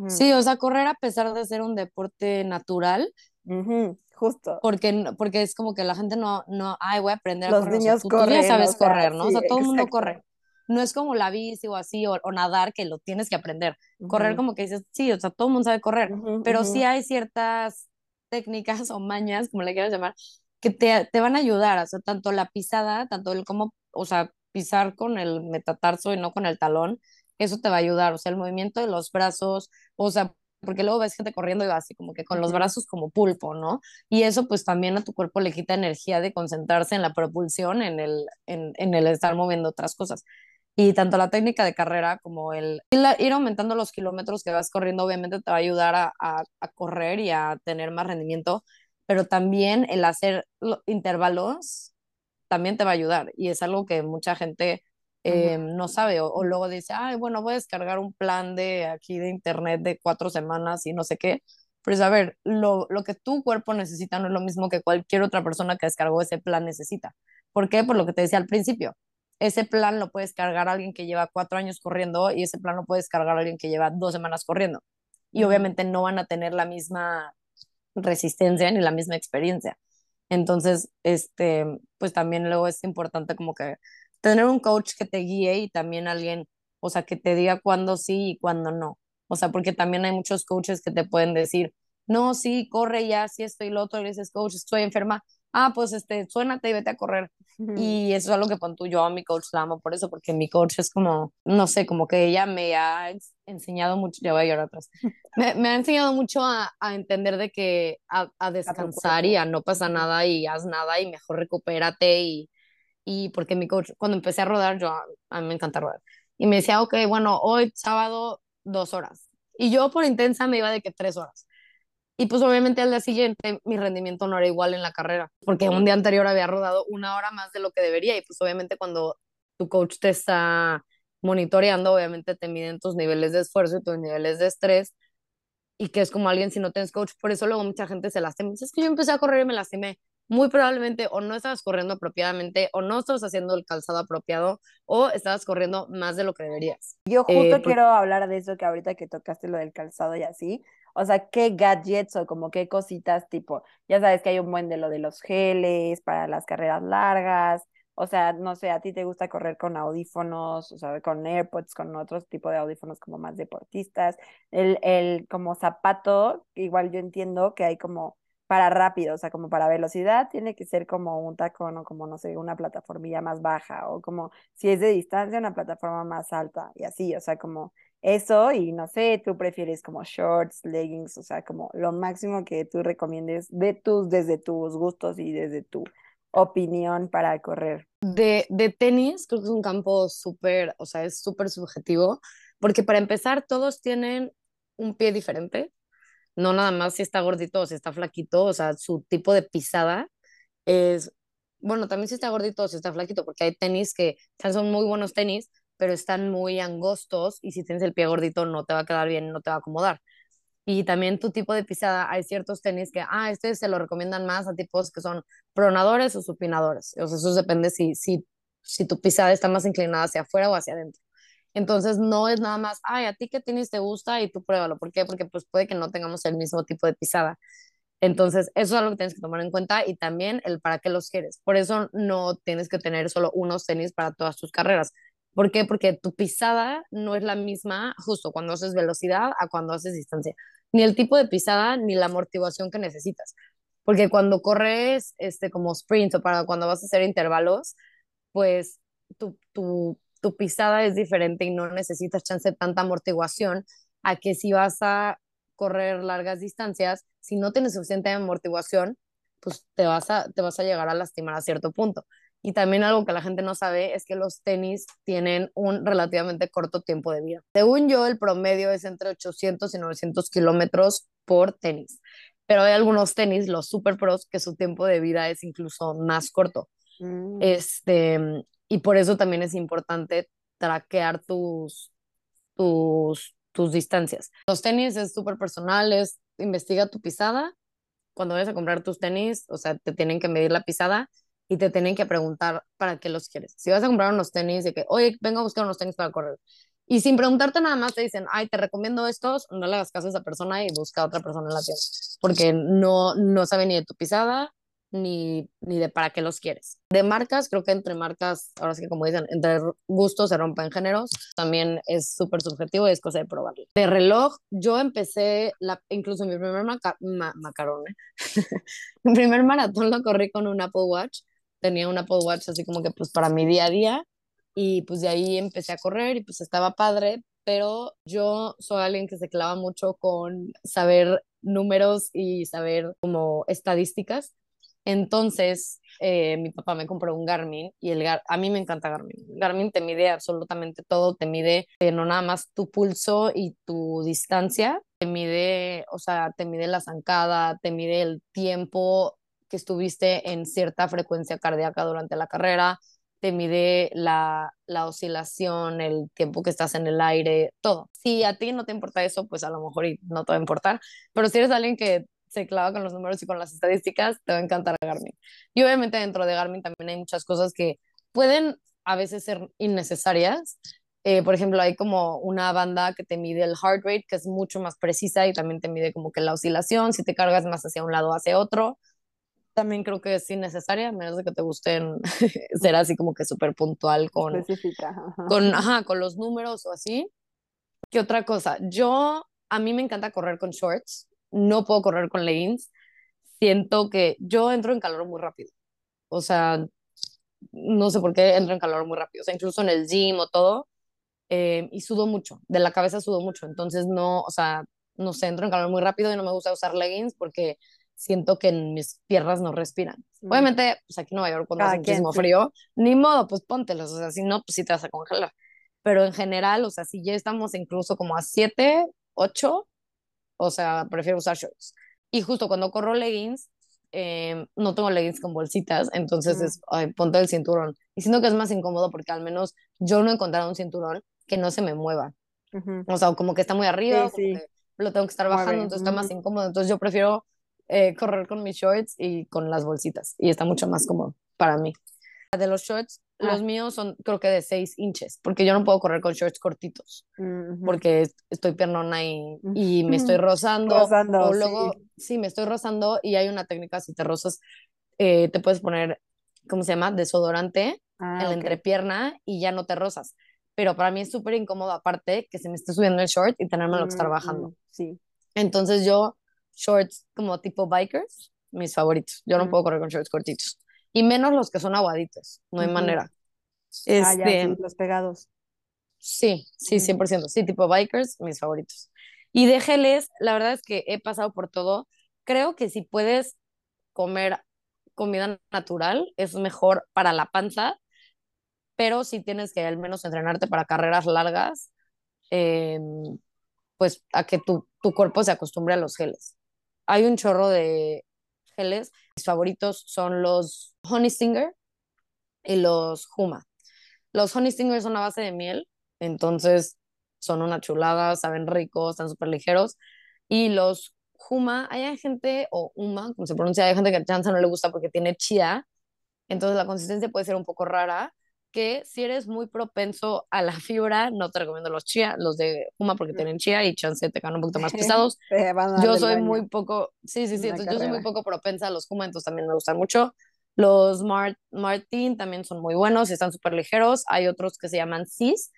Sí, o sea, correr a pesar de ser un deporte natural, Justo. Porque, porque es como que la gente no, no, ay, voy a aprender a correr. Los niños corren. Tú ya sabes correr, ¿no? o sea, todo el mundo corre. No es como la bici o así, o, nadar, que lo tienes que aprender. Correr como que dices, sí, o sea, todo el mundo sabe correr, pero sí hay ciertas técnicas o mañas, como le quieras llamar, que te, te van a ayudar, o sea, tanto la pisada, tanto el cómo, o sea, pisar con el metatarso y no con el talón, eso te va a ayudar, o sea, el movimiento de los brazos, o sea, porque luego ves gente corriendo y va así como que con los brazos como pulpo, ¿no? Y eso pues también a tu cuerpo le quita energía de concentrarse en la propulsión, en el, en, en el estar moviendo otras cosas. Y tanto la técnica de carrera como el ir aumentando los kilómetros que vas corriendo, obviamente te va a ayudar a, a, a correr y a tener más rendimiento, pero también el hacer intervalos también te va a ayudar. Y es algo que mucha gente eh, no sabe, o, luego dice, ay, bueno, voy a descargar un plan de aquí de internet de cuatro semanas y no sé qué. Pero es a ver, lo, lo que tu cuerpo necesita no es lo mismo que cualquier otra persona que descargó ese plan necesita. ¿Por qué? Por lo que te decía al principio. Ese plan lo puede descargar alguien que lleva cuatro años corriendo y ese plan lo puede descargar alguien que lleva dos semanas corriendo. Y obviamente no van a tener la misma resistencia ni la misma experiencia. Entonces, este, pues también luego es importante como que tener un coach que te guíe y también alguien, o sea, que te diga cuándo sí y cuándo no. O sea, porque también hay muchos coaches que te pueden decir, no, sí, corre ya, sí estoy lo otro, le dices, coach, estoy enferma. Ah, pues este, suénate y vete a correr. Y eso es algo que pon tú, yo a mi coach la amo por eso, porque mi coach es como, no sé, como que ella me ha enseñado mucho, ya voy a llorar atrás, me, me ha enseñado mucho a, a entender de que a, a descansar y a no pasa nada y haz nada y mejor recupérate y, y porque mi coach, cuando empecé a rodar, yo, a mí me encanta rodar, y me decía, ok, bueno, hoy sábado, dos horas. Y yo por intensa me iba de que tres horas. Y pues obviamente al día siguiente mi rendimiento no era igual en la carrera, porque un día anterior había rodado una hora más de lo que debería. Y pues obviamente cuando tu coach te está monitoreando, obviamente te miden tus niveles de esfuerzo y tus niveles de estrés. y que es como alguien si no tienes coach, por eso luego mucha gente se lastima. Es que yo empecé a correr y me lastimé. Muy probablemente o no estabas corriendo apropiadamente o no estabas haciendo el calzado apropiado o estabas corriendo más de lo que deberías. Yo justo eh, quiero hablar de eso que ahorita que tocaste lo del calzado y así. O sea, qué gadgets o como qué cositas tipo, ya sabes que hay un buen de lo de los geles para las carreras largas, o sea, no sé, a ti te gusta correr con audífonos, o sea, con AirPods, con otros tipos de audífonos como más deportistas. El, el como zapato, igual yo entiendo que hay como para rápido, o sea, como para velocidad, tiene que ser como un tacón o como, no sé, una plataformilla más baja, o como si es de distancia, una plataforma más alta, y así, o sea, como eso, y no sé, tú prefieres como shorts, leggings, o sea, como lo máximo que tú recomiendes de tus, desde tus gustos y desde tu opinión para correr? De, de tenis, creo que es un campo súper, o sea, es súper subjetivo, porque para empezar, todos tienen un pie diferente, no nada más si está gordito o si está flaquito, o sea, su tipo de pisada es, bueno, también si está gordito o si está flaquito, porque hay tenis que son muy buenos tenis, pero están muy angostos y si tienes el pie gordito no te va a quedar bien, no te va a acomodar. Y también tu tipo de pisada, hay ciertos tenis que, ah, este se lo recomiendan más a tipos que son pronadores o supinadores. O sea, eso depende si, si, si tu pisada está más inclinada hacia afuera o hacia adentro. Entonces, no es nada más, ay, a ti qué tenis te gusta y tú pruébalo. ¿Por qué? Porque pues puede que no tengamos el mismo tipo de pisada. Entonces, eso es algo que tienes que tomar en cuenta y también el para qué los quieres. Por eso no tienes que tener solo unos tenis para todas tus carreras. ¿Por qué? Porque tu pisada no es la misma justo cuando haces velocidad a cuando haces distancia ni el tipo de pisada ni la amortiguación que necesitas. Porque cuando corres este, como sprint o para cuando vas a hacer intervalos, pues tu, tu, tu pisada es diferente y no necesitas chance tanta amortiguación a que si vas a correr largas distancias, si no tienes suficiente amortiguación, pues te vas a, te vas a llegar a lastimar a cierto punto. Y también algo que la gente no sabe es que los tenis tienen un relativamente corto tiempo de vida. Según yo, el promedio es entre 800 y 900 kilómetros por tenis. Pero hay algunos tenis, los super pros, que su tiempo de vida es incluso más corto. Mm. Este, y por eso también es importante traquear tus, tus, tus distancias. Los tenis es súper personal, es investiga tu pisada. Cuando vayas a comprar tus tenis, o sea, te tienen que medir la pisada y te tienen que preguntar para qué los quieres. Si vas a comprar unos tenis, de que, oye, vengo a buscar unos tenis para correr. Y sin preguntarte nada más te dicen, ay, te recomiendo estos, no le hagas caso a esa persona y busca a otra persona en la tienda. Porque no, no sabe ni de tu pisada, ni, ni de para qué los quieres. De marcas, creo que entre marcas, ahora sí que como dicen, entre gustos se rompen géneros, también es súper subjetivo y es cosa de probarlo. De reloj, yo empecé, incluso mi primer macarón, ¿eh? mi primer maratón lo corrí con un Apple Watch tenía un Apple Watch así como que pues para mi día a día y pues de ahí empecé a correr y pues estaba padre, pero yo soy alguien que se clava mucho con saber números y saber como estadísticas. Entonces, eh, mi papá me compró un Garmin y el a mí me encanta Garmin. Garmin te mide absolutamente todo, te mide eh, no nada más tu pulso y tu distancia, te mide, o sea, te mide la zancada, te mide el tiempo que estuviste en cierta frecuencia cardíaca durante la carrera, te mide la, la, oscilación, el tiempo que estás en el aire, todo. Si a ti no te importa eso, pues a lo mejor no te va a importar, pero si eres alguien que se clava con los números y con las estadísticas, te va a encantar Garmin. Y obviamente dentro de Garmin también hay muchas cosas que pueden a veces ser innecesarias. Eh, por ejemplo, hay como una banda que te mide el heart rate, que es mucho más precisa y también te mide como que la oscilación, si te cargas más hacia un lado o hacia otro también creo que es innecesaria, a menos de que te gusten ser así como que súper puntual con, con, ajá, con los números o así. ¿Qué otra cosa? Yo, a mí me encanta correr con shorts, no puedo correr con leggings. Siento que yo entro en calor muy rápido. O sea, no sé por qué entro en calor muy rápido. O sea, incluso en el gym o todo. Eh, y sudo mucho, de la cabeza sudo mucho. Entonces, no, o sea, no sé, entro en calor muy rápido y no me gusta usar leggings porque siento que en mis piernas no respiran. Mm. Obviamente, pues aquí en Nueva York cuando hace muchísimo frío, ni modo, pues póntelos, o sea, si no, pues sí te vas a congelar. Pero en general, o sea, si ya estamos incluso como a 7, 8, o sea, prefiero usar shorts. Y justo cuando corro leggings, eh, no tengo leggings con bolsitas, entonces es, mm. ay, ponte el cinturón. Y siento que es más incómodo porque al menos yo no he encontrado un cinturón que no se me mueva. O sea, como que está muy arriba, lo tengo que estar bajando, entonces está más incómodo. Entonces yo prefiero eh, correr con mis shorts y con las bolsitas y está mucho más cómodo para mí. De los shorts, ah. los míos son creo que de 6 inches, porque yo no puedo correr con shorts cortitos, porque estoy piernona y, y me estoy rozando. o luego, sí. me estoy rozando y hay una técnica, si te rozas, eh, te puedes poner, ¿cómo se llama? Desodorante ah, en la entrepierna y ya no te rozas. Pero para mí es súper incómodo, aparte, que se me esté subiendo el short y tenerme lo que estar bajando. sí. Entonces yo, shorts como tipo bikers, mis favoritos. Yo no puedo correr con shorts cortitos. Y menos los que son aguaditos, no hay manera. Este, ah, ya, sí, los pegados. Sí, sí, 100%. Sí, tipo bikers, mis favoritos. Y de geles, la verdad es que he pasado por todo. Creo que si puedes comer comida natural, es mejor para la panza, pero si tienes que al menos entrenarte para carreras largas, em, pues a que tu, tu cuerpo se acostumbre a los geles. Hay un chorro de geles. Mis favoritos son los Honey Stinger y los Huma. Los Honey Stinger son a base de miel, entonces son una chulada, saben ricos, están súper ligeros. Y los Huma, hay gente, o Huma, como se pronuncia, hay gente que a chance no le gusta porque tiene chía, entonces la consistencia puede ser un poco rara, que si eres muy propenso a la fibra, no te recomiendo los chía, los de Huma porque tienen chía y chance te caen un poquito más pesados. yo soy muy poco, sí, sí, sí, entonces yo soy muy poco propensa a los Huma, entonces también me gustan mucho. Los Martin también son muy buenos y están súper ligeros. Hay otros que se llaman Cis,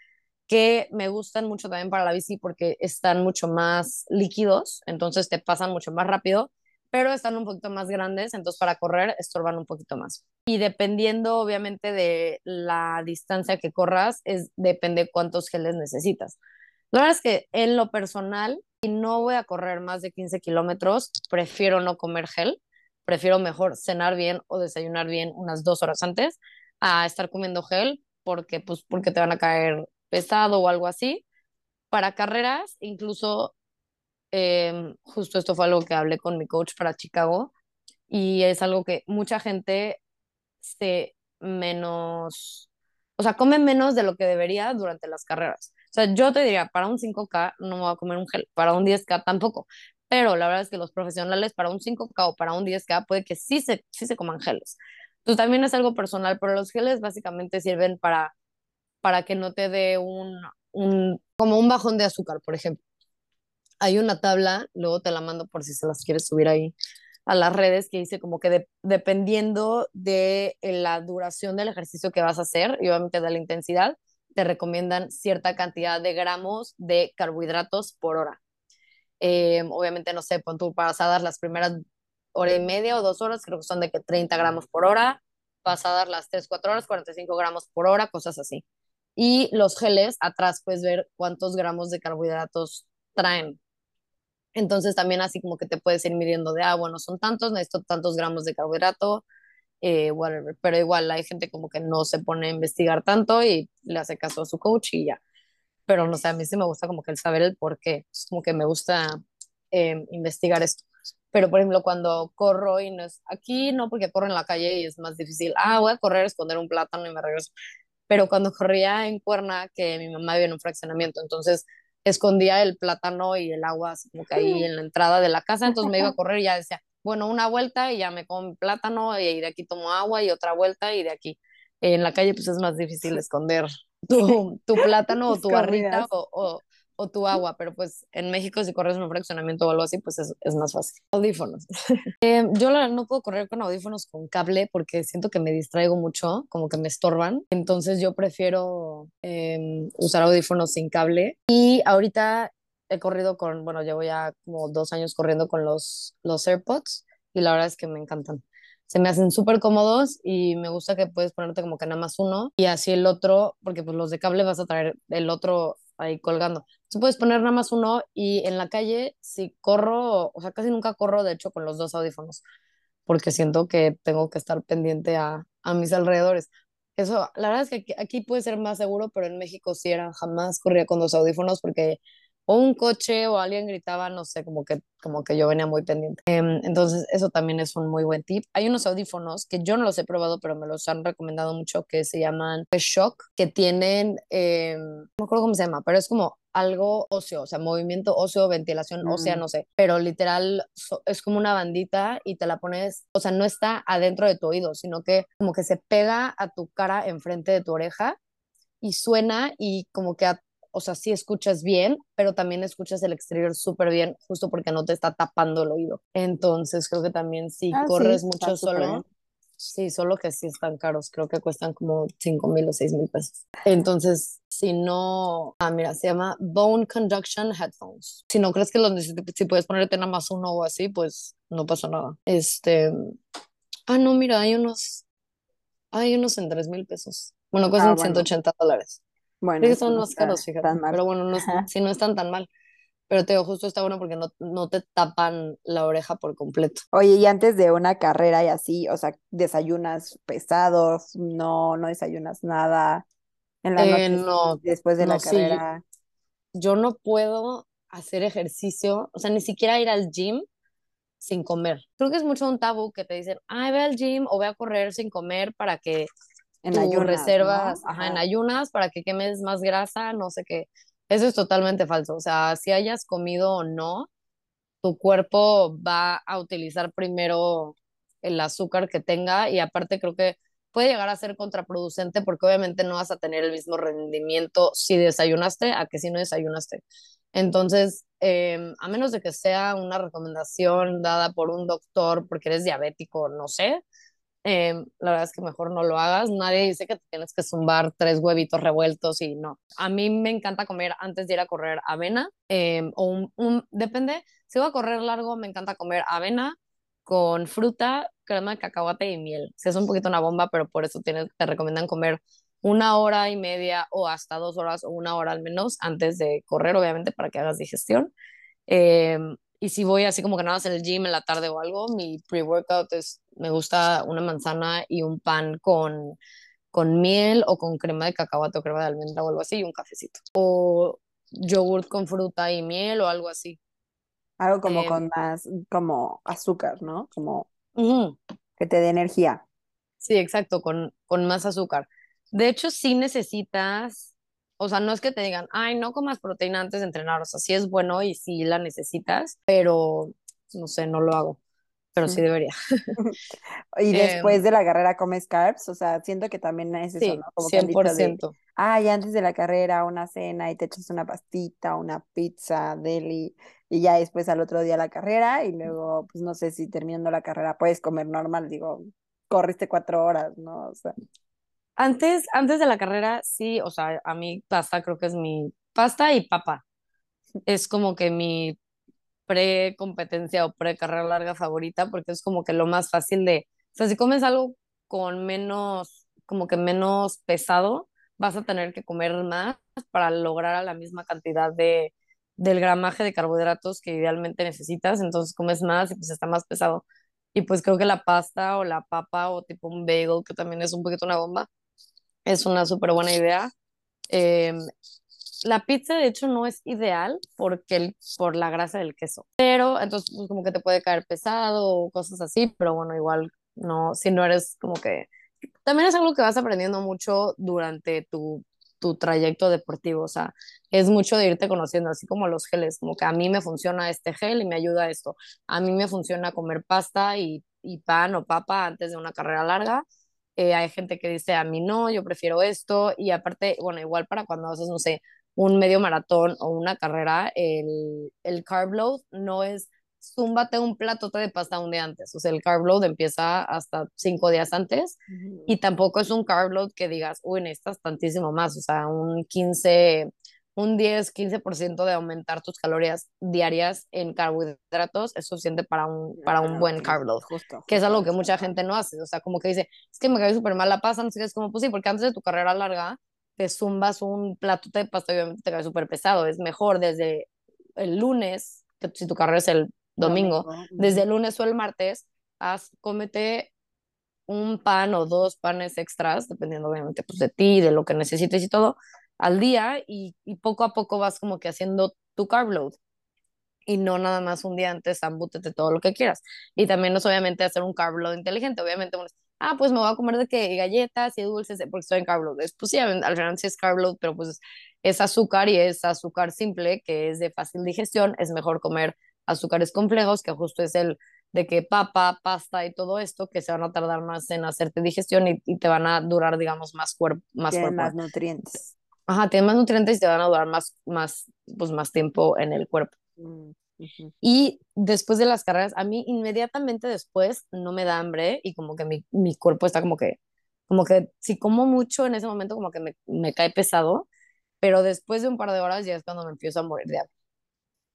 que me gustan mucho también para la bici porque están mucho más líquidos, entonces te pasan mucho más rápido pero están un poquito más grandes, entonces para correr estorban un poquito más. Y dependiendo obviamente de la distancia que corras, es, depende cuántos geles necesitas. La verdad es que en lo personal, si no voy a correr más de 15 kilómetros, prefiero no comer gel, prefiero mejor cenar bien o desayunar bien unas dos horas antes a estar comiendo gel porque, pues, porque te van a caer pesado o algo así. Para carreras, incluso Em, justo esto fue algo que hablé con mi coach para Chicago y es algo que mucha gente se menos, o sea, come menos de lo que debería durante las carreras. O sea, yo te diría, para un 5K no me voy a comer un gel, para un 10K tampoco. Pero la verdad es que los profesionales para un 5K o para un 10K puede que sí se, sí se coman geles. Entonces también es algo personal, pero los geles básicamente sirven para, para que no te dé un, un, como un bajón de azúcar, por ejemplo hay una tabla, luego te la mando por si se las quieres subir ahí a las redes, que dice como que dependiendo de la duración del ejercicio que vas a hacer y obviamente de la intensidad, te recomiendan cierta cantidad de gramos de carbohidratos por hora. Eh, obviamente, no sé, pon tú pasadas las primeras hora y media o dos horas, creo que son de que 30 gramos por hora, pasadas las 3, 4 horas, 45 gramos por hora, cosas así. Y los geles, atrás puedes ver cuántos gramos de carbohidratos traen. Entonces también así como que te puedes ir midiendo de, ah, bueno, son tantos, necesito tantos gramos de carbohidrato, eh, whatever. Pero igual hay gente como que no se pone a investigar tanto y le hace caso a su coach y ya. Pero no sé, a mí sí me gusta como que el saber el por qué. Es como que me gusta eh, investigar esto. Pero por ejemplo, cuando corro y no es aquí, no, porque corro en la calle y es más difícil. Ah, voy a correr, esconder un plátano y me regreso. Pero cuando corría en Cuerna, que mi mamá vive en un fraccionamiento, entonces escondía el plátano y el agua así como que ahí en la entrada de la casa, entonces me iba a correr y ya decía, bueno, una vuelta y ya me como plátano y de aquí tomo agua y otra vuelta y de aquí. En la calle pues es más difícil esconder tu, tu plátano o tu barrita o, o tu agua, pero pues en México si corres un fraccionamiento o algo así, pues es, es más fácil. Audífonos. eh, yo no puedo correr con audífonos con cable porque siento que me distraigo mucho, como que me estorban, entonces yo prefiero eh, usar audífonos sin cable y ahorita he corrido con, bueno, llevo ya como dos años corriendo con los, los AirPods y la verdad es que me encantan se me hacen súper cómodos y me gusta que puedes ponerte como que nada más uno y así el otro, porque pues los de cable vas a traer el otro ahí colgando. Tú puedes poner nada más uno y en la calle, si corro, o sea, casi nunca corro, de hecho, con los dos audífonos, porque siento que tengo que estar pendiente a, a mis alrededores. Eso, la verdad es que aquí, aquí, puede ser más seguro, pero en México sí era, jamás corría con dos audífonos porque o un coche o alguien gritaba, no sé, como que, como que yo venía muy pendiente. Em, entonces, eso también es un muy buen tip. Hay unos audífonos que yo no los he probado, pero me los han recomendado mucho, que se llaman Shock, que tienen, eh, no me acuerdo cómo se llama, pero es como algo óseo, o sea, movimiento óseo, ventilación ósea, Mm. no sé, pero literal so- es como una bandita y te la pones, o sea, no está adentro de tu oído, sino que como que se pega a tu cara enfrente de tu oreja y suena y como que, a- o sea, sí escuchas bien, pero también escuchas el exterior súper bien, justo porque no te está tapando el oído. Entonces creo que también si Ah, sí, corres mucho solo, bien. sí, solo que sí están caros, creo que cuestan como 5 mil o 6 mil pesos. Entonces, si no, ah, mira, se llama Bone Conduction Headphones. Si no crees que los necesites, si puedes ponerte nada más uno o así, pues no pasa nada. Este, ah, no, mira, hay unos, hay unos en 3 mil pesos. Bueno, Ah, cuestan bueno. 180 dólares. Bueno, Sí, eso son está caros, fíjate. tan mal. Pero bueno, no, sí, no están tan mal. Pero te digo, justo está bueno porque no, no te tapan la oreja por completo. Oye, y antes de una carrera y así, o sea, desayunas pesados, no, no desayunas nada en la Eh, noche no, después de la sí, carrera. yo no puedo hacer ejercicio, o sea, ni siquiera ir al gym sin comer. Creo que es mucho un tabú que te dicen, ay, ve al gym o ve a correr sin comer para que En ayunas, ¿no? reservas, ajá, en ayunas, para que quemes más grasa, no sé qué. Eso es totalmente falso. O sea, si hayas comido o no, tu cuerpo va a utilizar primero el azúcar que tenga y aparte creo que puede llegar a ser contraproducente porque obviamente no vas a tener el mismo rendimiento si desayunaste a que si no desayunaste. Entonces, eh, a menos de que sea una recomendación dada por un doctor porque eres diabético, no sé, eh, la verdad es que mejor no lo hagas. Nadie dice que tienes que zumbar tres huevitos revueltos y no. A mí me encanta comer antes de ir a correr avena eh, o un, depende. Si voy a correr largo, me encanta comer avena con fruta, crema de cacahuate y miel. Si es un poquito una bomba, pero por eso tienes, te recomiendan comer una hora y media o hasta dos horas o una hora al menos antes de correr, obviamente, para que hagas digestión. Eh, y si voy así como que nada más en el gym en la tarde o algo, mi pre-workout es, me gusta una manzana y un pan con, con miel o con crema de cacahuate o crema de almendra o algo así y un cafecito. O yogurt con fruta y miel o algo así. Algo como Eh, con más, como azúcar, ¿no? Como que te dé energía. Sí, exacto, con, con más azúcar. De hecho, sí necesitas, o sea, no es que te digan, ay, no comas proteína antes de entrenar, o sea, sí es bueno y sí la necesitas, pero no sé, no lo hago, pero sí debería. Y después Em, de la carrera comes carbs, o sea, siento que también es eso, sí, ¿no? Como que han cien por dicho de, ciento. ay, antes de la carrera una cena y te echas una pastita, una pizza, deli, y ya después al otro día la carrera y luego, pues no sé si terminando la carrera puedes comer normal, digo, corriste cuatro horas, ¿no? O sea, Antes, antes de la carrera, sí, o sea, a mí pasta creo que es mi pasta y papa. Es como que mi pre-competencia o pre-carrera larga favorita porque es como que lo más fácil de, o sea, si comes algo con menos, como que menos pesado, vas a tener que comer más para lograr a la misma cantidad de, del gramaje de carbohidratos que idealmente necesitas, entonces comes más y pues está más pesado. Y pues creo que la pasta o la papa o tipo un bagel, que también es un poquito una bomba, es una súper buena idea. Em, la pizza, de hecho, no es ideal porque el, por la grasa del queso. Pero entonces, pues, como que te puede caer pesado o cosas así, pero bueno, igual no, si no eres como que. También es algo que vas aprendiendo mucho durante tu, tu trayecto deportivo. O sea, es mucho de irte conociendo, así como los geles, como que a mí me funciona este gel y me ayuda esto. A mí me funciona comer pasta y, y pan o papa antes de una carrera larga. Eh, hay gente que dice, a mí no, yo prefiero esto. Y aparte, bueno, igual para cuando haces, no sé, un medio maratón o una carrera, el, el carb load no es zúmbate un platote de pasta un día antes. O sea, el carb load empieza hasta cinco días antes y tampoco es un carb load que digas, uy, necesitas tantísimo más. O sea, un 15, un 10, 15% de aumentar tus calorías diarias en carbohidratos es suficiente para un, para un buen carb load Justo, que es algo que mucha gente no hace. O sea, como que dice, es que me cae súper mal la pasta, no sé qué, es como, pues sí, porque antes de tu carrera larga te zumbas un plato de pasta y obviamente te cae súper pesado. Es mejor desde el lunes, que si tu carrera es el domingo, Domingo, desde el lunes o el martes, haz, cómete un pan o dos panes extras, dependiendo obviamente pues, de ti, de lo que necesites y todo, al día y, y poco a poco vas como que haciendo tu carb load y no nada más un día antes ambútete todo lo que quieras. Y también es obviamente hacer un carb load inteligente, obviamente ah, pues me voy a comer de que galletas y dulces porque estoy en carb load. Es, pues sí, al final sí es carb load, pero pues es azúcar y es azúcar simple que es de fácil digestión, es mejor comer azúcares complejos que justo es el de que papa, pasta y todo esto que se van a tardar más en hacerte digestión y, te van a durar, digamos, más cuerpo. Más, tienen más nutrientes. Ajá, tienen más nutrientes y te van a durar más, más, pues más tiempo en el cuerpo. Mm. Y después de las carreras, a mí inmediatamente después no me da hambre y como que mi, mi cuerpo está como que, como que si como mucho en ese momento como que me, me cae pesado, pero después de un par de horas ya es cuando me empiezo a morir de hambre.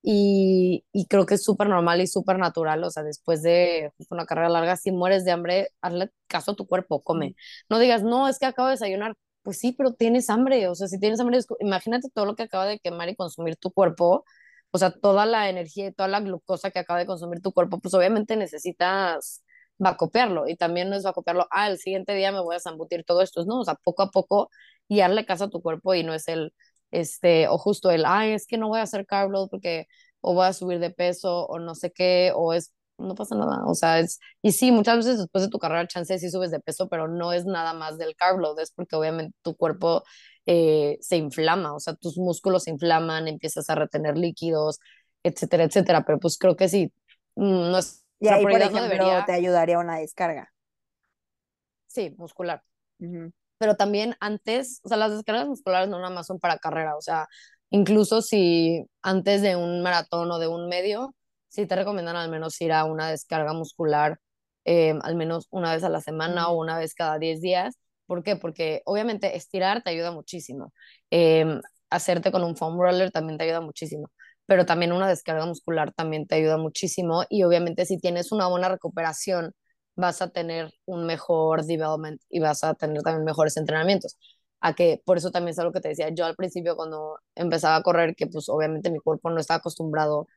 Y, y creo que es súper normal y súper natural, o sea, después de una carrera larga, si mueres de hambre, hazle caso a tu cuerpo, come. No digas, no, es que acabo de desayunar. Pues sí, pero tienes hambre, o sea, si tienes hambre, imagínate todo lo que acaba de quemar y consumir tu cuerpo, o sea, toda la energía y toda la glucosa que acaba de consumir tu cuerpo, pues obviamente necesitas vacopearlo y también no es vacopearlo, ah, el siguiente día me voy a zambutir todo esto, no, o sea, poco a poco y darle caso a tu cuerpo y no es el, este, o justo el, ay, es que no voy a hacer carb load porque o voy a subir de peso o no sé qué, o es, no pasa nada, o sea, es, y sí, muchas veces después de tu carrera chance sí subes de peso, pero no es nada más del carb load, es porque obviamente tu cuerpo eh, se inflama, o sea, tus músculos se inflaman, empiezas a retener líquidos, etcétera, etcétera, pero pues creo que sí, mm, no es... Y ahí, por ejemplo, debería... te ayudaría una descarga. Sí, muscular. Pero también antes, o sea, las descargas musculares no nada más son para carrera, o sea, incluso si antes de un maratón o de un medio, sí te recomiendan al menos ir a una descarga muscular eh, al menos una vez a la semana o una vez cada 10 días ¿Por qué? Porque obviamente estirar te ayuda muchísimo. Em, hacerte con un foam roller también te ayuda muchísimo. Pero también una descarga muscular también te ayuda muchísimo. Y obviamente si tienes una buena recuperación, vas a tener un mejor development y vas a tener también mejores entrenamientos. A que por eso también es algo que te decía yo al principio cuando empezaba a correr, que pues obviamente mi cuerpo no estaba acostumbrado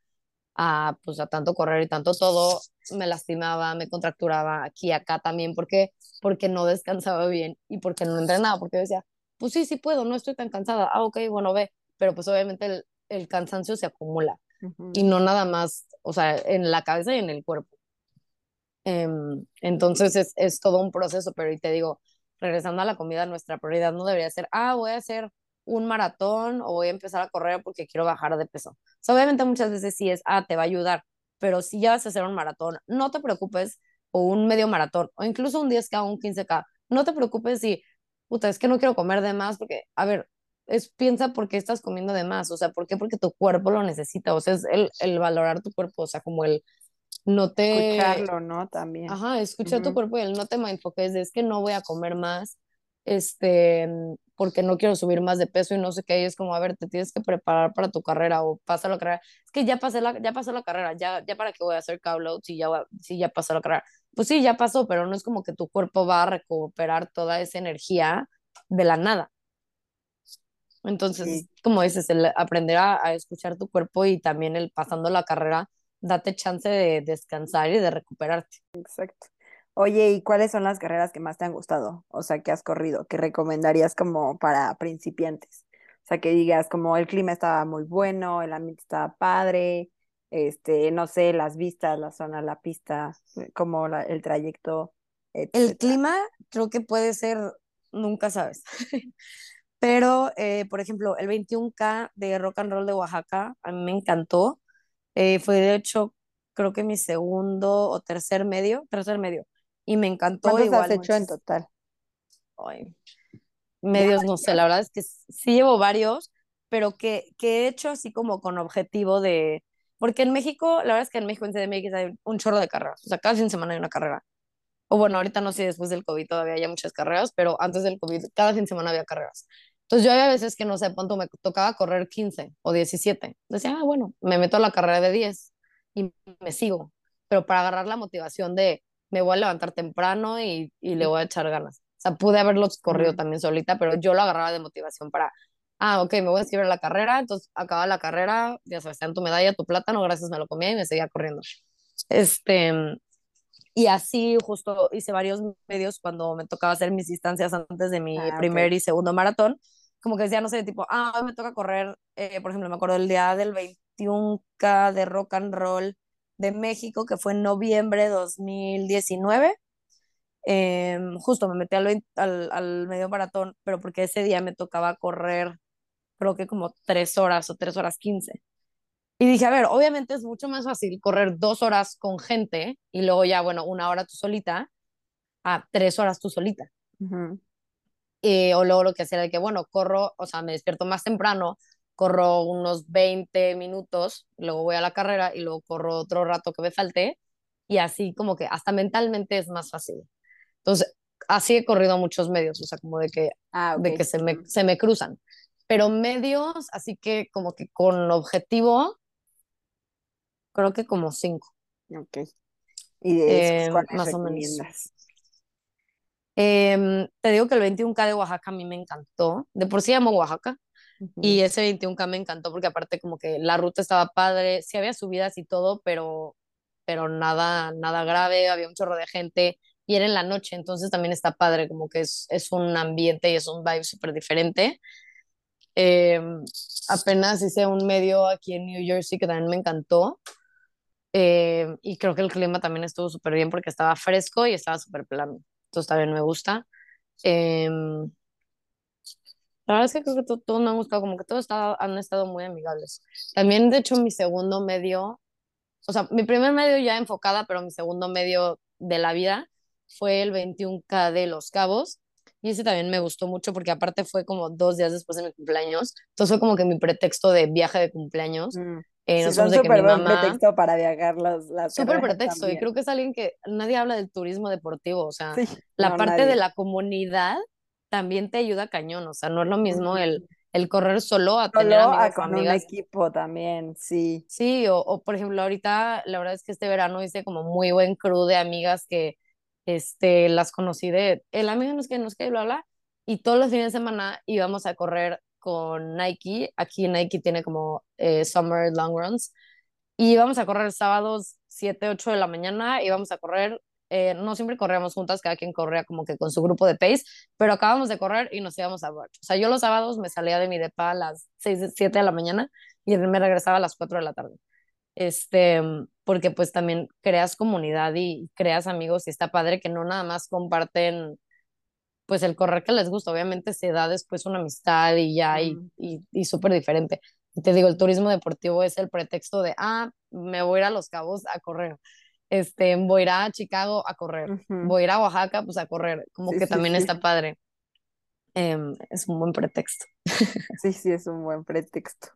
a, pues, a tanto correr y tanto todo, me lastimaba, me contracturaba aquí y acá también, porque porque no descansaba bien y porque no entrenaba, porque decía, pues sí, sí puedo, no estoy tan cansada, ah, ok, bueno, ve, pero pues obviamente el, el cansancio se acumula y no nada más, o sea, en la cabeza y en el cuerpo. Em, entonces es, es todo un proceso, pero y te digo, regresando a la comida, nuestra prioridad no debería ser, ah, voy a hacer un maratón o voy a empezar a correr porque quiero bajar de peso. O sea, obviamente muchas veces sí es, ah, te va a ayudar, pero si ya vas a hacer un maratón, no te preocupes, o un medio maratón, o incluso un 10K o un 15K, no te preocupes si, puta, es que no quiero comer de más, porque, a ver, es, piensa por qué estás comiendo de más, o sea, ¿por qué? Porque tu cuerpo lo necesita, o sea, es el, el valorar tu cuerpo, o sea, como el no te... Escucharlo, ¿no? También. Ajá, escuchar tu cuerpo y el no te enfoques, es que no voy a comer más, este, porque no quiero subir más de peso y no sé qué, y es como, a ver, te tienes que preparar para tu carrera o pasa la carrera. Es que ya pasé la, ya pasó la carrera, ya, ya para qué voy a hacer carb si ya, si ya pasó la carrera. Pues sí, ya pasó, pero no es como que tu cuerpo va a recuperar toda esa energía de la nada. Entonces, como dices, el aprender a, a escuchar tu cuerpo y también el pasando la carrera, date chance de descansar y de recuperarte. Exacto. Oye, ¿y cuáles son las carreras que más te han gustado? O sea, que has corrido, que recomendarías como para principiantes. O sea, que digas como el clima estaba muy bueno, el ambiente estaba padre, este, no sé, las vistas, la zona, la pista, eh, como el trayecto. El clima creo que puede ser, nunca sabes. Pero, eh, por ejemplo, el 21K de Rock and Roll de Oaxaca, a mí me encantó. Eh, fue de hecho, creo que mi segundo o tercer medio, tercer medio y me encantó. ¿Cuántos igual, has hecho en total? Ay, medios, no sé, la verdad es que sí llevo varios, pero que, que he hecho así como con objetivo de, porque en México, la verdad es que en México en CDMX hay un chorro de carreras, o sea, cada fin de semana hay una carrera. O bueno, ahorita no sé, después del COVID todavía hay muchas carreras, pero antes del COVID cada fin de semana había carreras. Entonces yo había veces que no sé, cuánto me tocaba correr 15 o 17. Decía, ah, bueno, me meto a la carrera de 10 y me sigo. Pero para agarrar la motivación de, me voy a levantar temprano y, y le voy a echar ganas. O sea, pude haberlos corrido también solita, pero yo lo agarraba de motivación para, ah, ok, me voy a escribir la carrera, entonces acaba la carrera, ya sabes, en tu medalla, tu plátano, gracias, me lo comía y me seguía corriendo. Este, y así justo hice varios medios cuando me tocaba hacer mis distancias antes de mi ah, primer y segundo maratón, como que decía, no sé, tipo, ah, hoy me toca correr, eh, por ejemplo, me acuerdo el día del 21K de rock and roll de México, que fue en noviembre de 2019. Em, justo me metí al, al, al medio maratón, pero porque ese día me tocaba correr, creo que como tres horas o tres horas quince. Y dije, a ver, obviamente es mucho más fácil correr dos horas con gente y luego ya, bueno, una hora tú solita, a tres horas tú solita. Eh, o luego lo que hacía era que, bueno, corro, o sea, me despierto más temprano, corro unos 20 minutos, luego voy a la carrera y luego corro otro rato que me falte y así como que hasta mentalmente es más fácil. Entonces, así he corrido muchos medios, o sea, como de que, ah, de que se, me, se me cruzan. Pero medios, así que como que con objetivo, creo que como cinco. Ok. ¿Y de esos, eh, más o menos. Em, te digo que el 21K de Oaxaca a mí me encantó. De por sí amo Oaxaca. Y ese 21K me encantó porque aparte como que la ruta estaba padre, sí había subidas y todo, pero, pero nada, nada grave, había un chorro de gente y era en la noche, entonces también está padre, como que es, es un ambiente y es un vibe súper diferente. Em, apenas hice un medio aquí en New Jersey que también me encantó. Em, y creo que el clima también estuvo súper bien porque estaba fresco y estaba súper plano entonces también me gusta. Em, la verdad es que creo que todo, me ha gustado, como que todos han estado muy amigables. También, de hecho, mi segundo medio, o sea, mi primer medio ya enfocada, pero mi segundo medio de la vida fue el 21K de Los Cabos. Y ese también me gustó mucho porque aparte fue como dos días después de mi cumpleaños. Entonces fue como que mi pretexto de viaje de cumpleaños. Mm. Eh, sí, son súper buen pretexto para viajar las, las Súper pretexto, y creo que es alguien que nadie habla del turismo deportivo, o sea, la parte de la comunidad también te ayuda cañón, o sea, no es lo mismo el, el correr solo a tener amigos a con un equipo también, sí. Sí, o, o, por ejemplo, ahorita la verdad es que este verano hice como muy buen crew de amigas que este, las conocí de, el amigo no es que, no es que, bla, bla, y todos los fines de semana íbamos a correr con Nike. Aquí Nike tiene como eh, Summer Long Runs. Y íbamos a correr sábados 7, 8 de la mañana. Íbamos a correr, eh, no siempre corríamos juntas, cada quien corría como que con su grupo de pace, pero acabamos de correr y nos íbamos a brunch. O sea, yo los sábados me salía de mi depa a las 6, 7 de la mañana y me regresaba a las 4 de la tarde. Este, porque pues también creas comunidad y creas amigos y está padre que no nada más comparten pues el correr que les gusta, obviamente se da después una amistad y ya, y, y, súper diferente. Y te digo, el turismo deportivo es el pretexto de, ah, me voy a ir a Los Cabos a correr, este, voy a ir a Chicago a correr, voy a ir a Oaxaca, pues a correr, como que también está padre. Em, es un buen pretexto. Sí, sí, es un buen pretexto.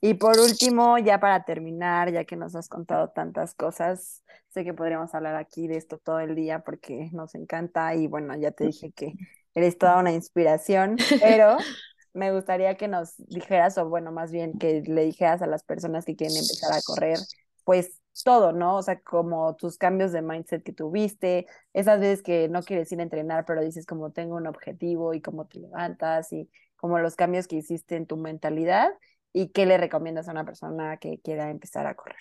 Y por último, ya para terminar, ya que nos has contado tantas cosas, sé que podríamos hablar aquí de esto todo el día porque nos encanta y bueno, ya te dije que eres toda una inspiración, pero me gustaría que nos dijeras, o bueno, más bien que le dijeras a las personas que quieren empezar a correr, pues todo, ¿no? O sea, como tus cambios de mindset que tuviste, esas veces que no quieres ir a entrenar, pero dices como tengo un objetivo y cómo te levantas y como los cambios que hiciste en tu mentalidad ¿Y qué le recomiendas a una persona que quiera empezar a correr?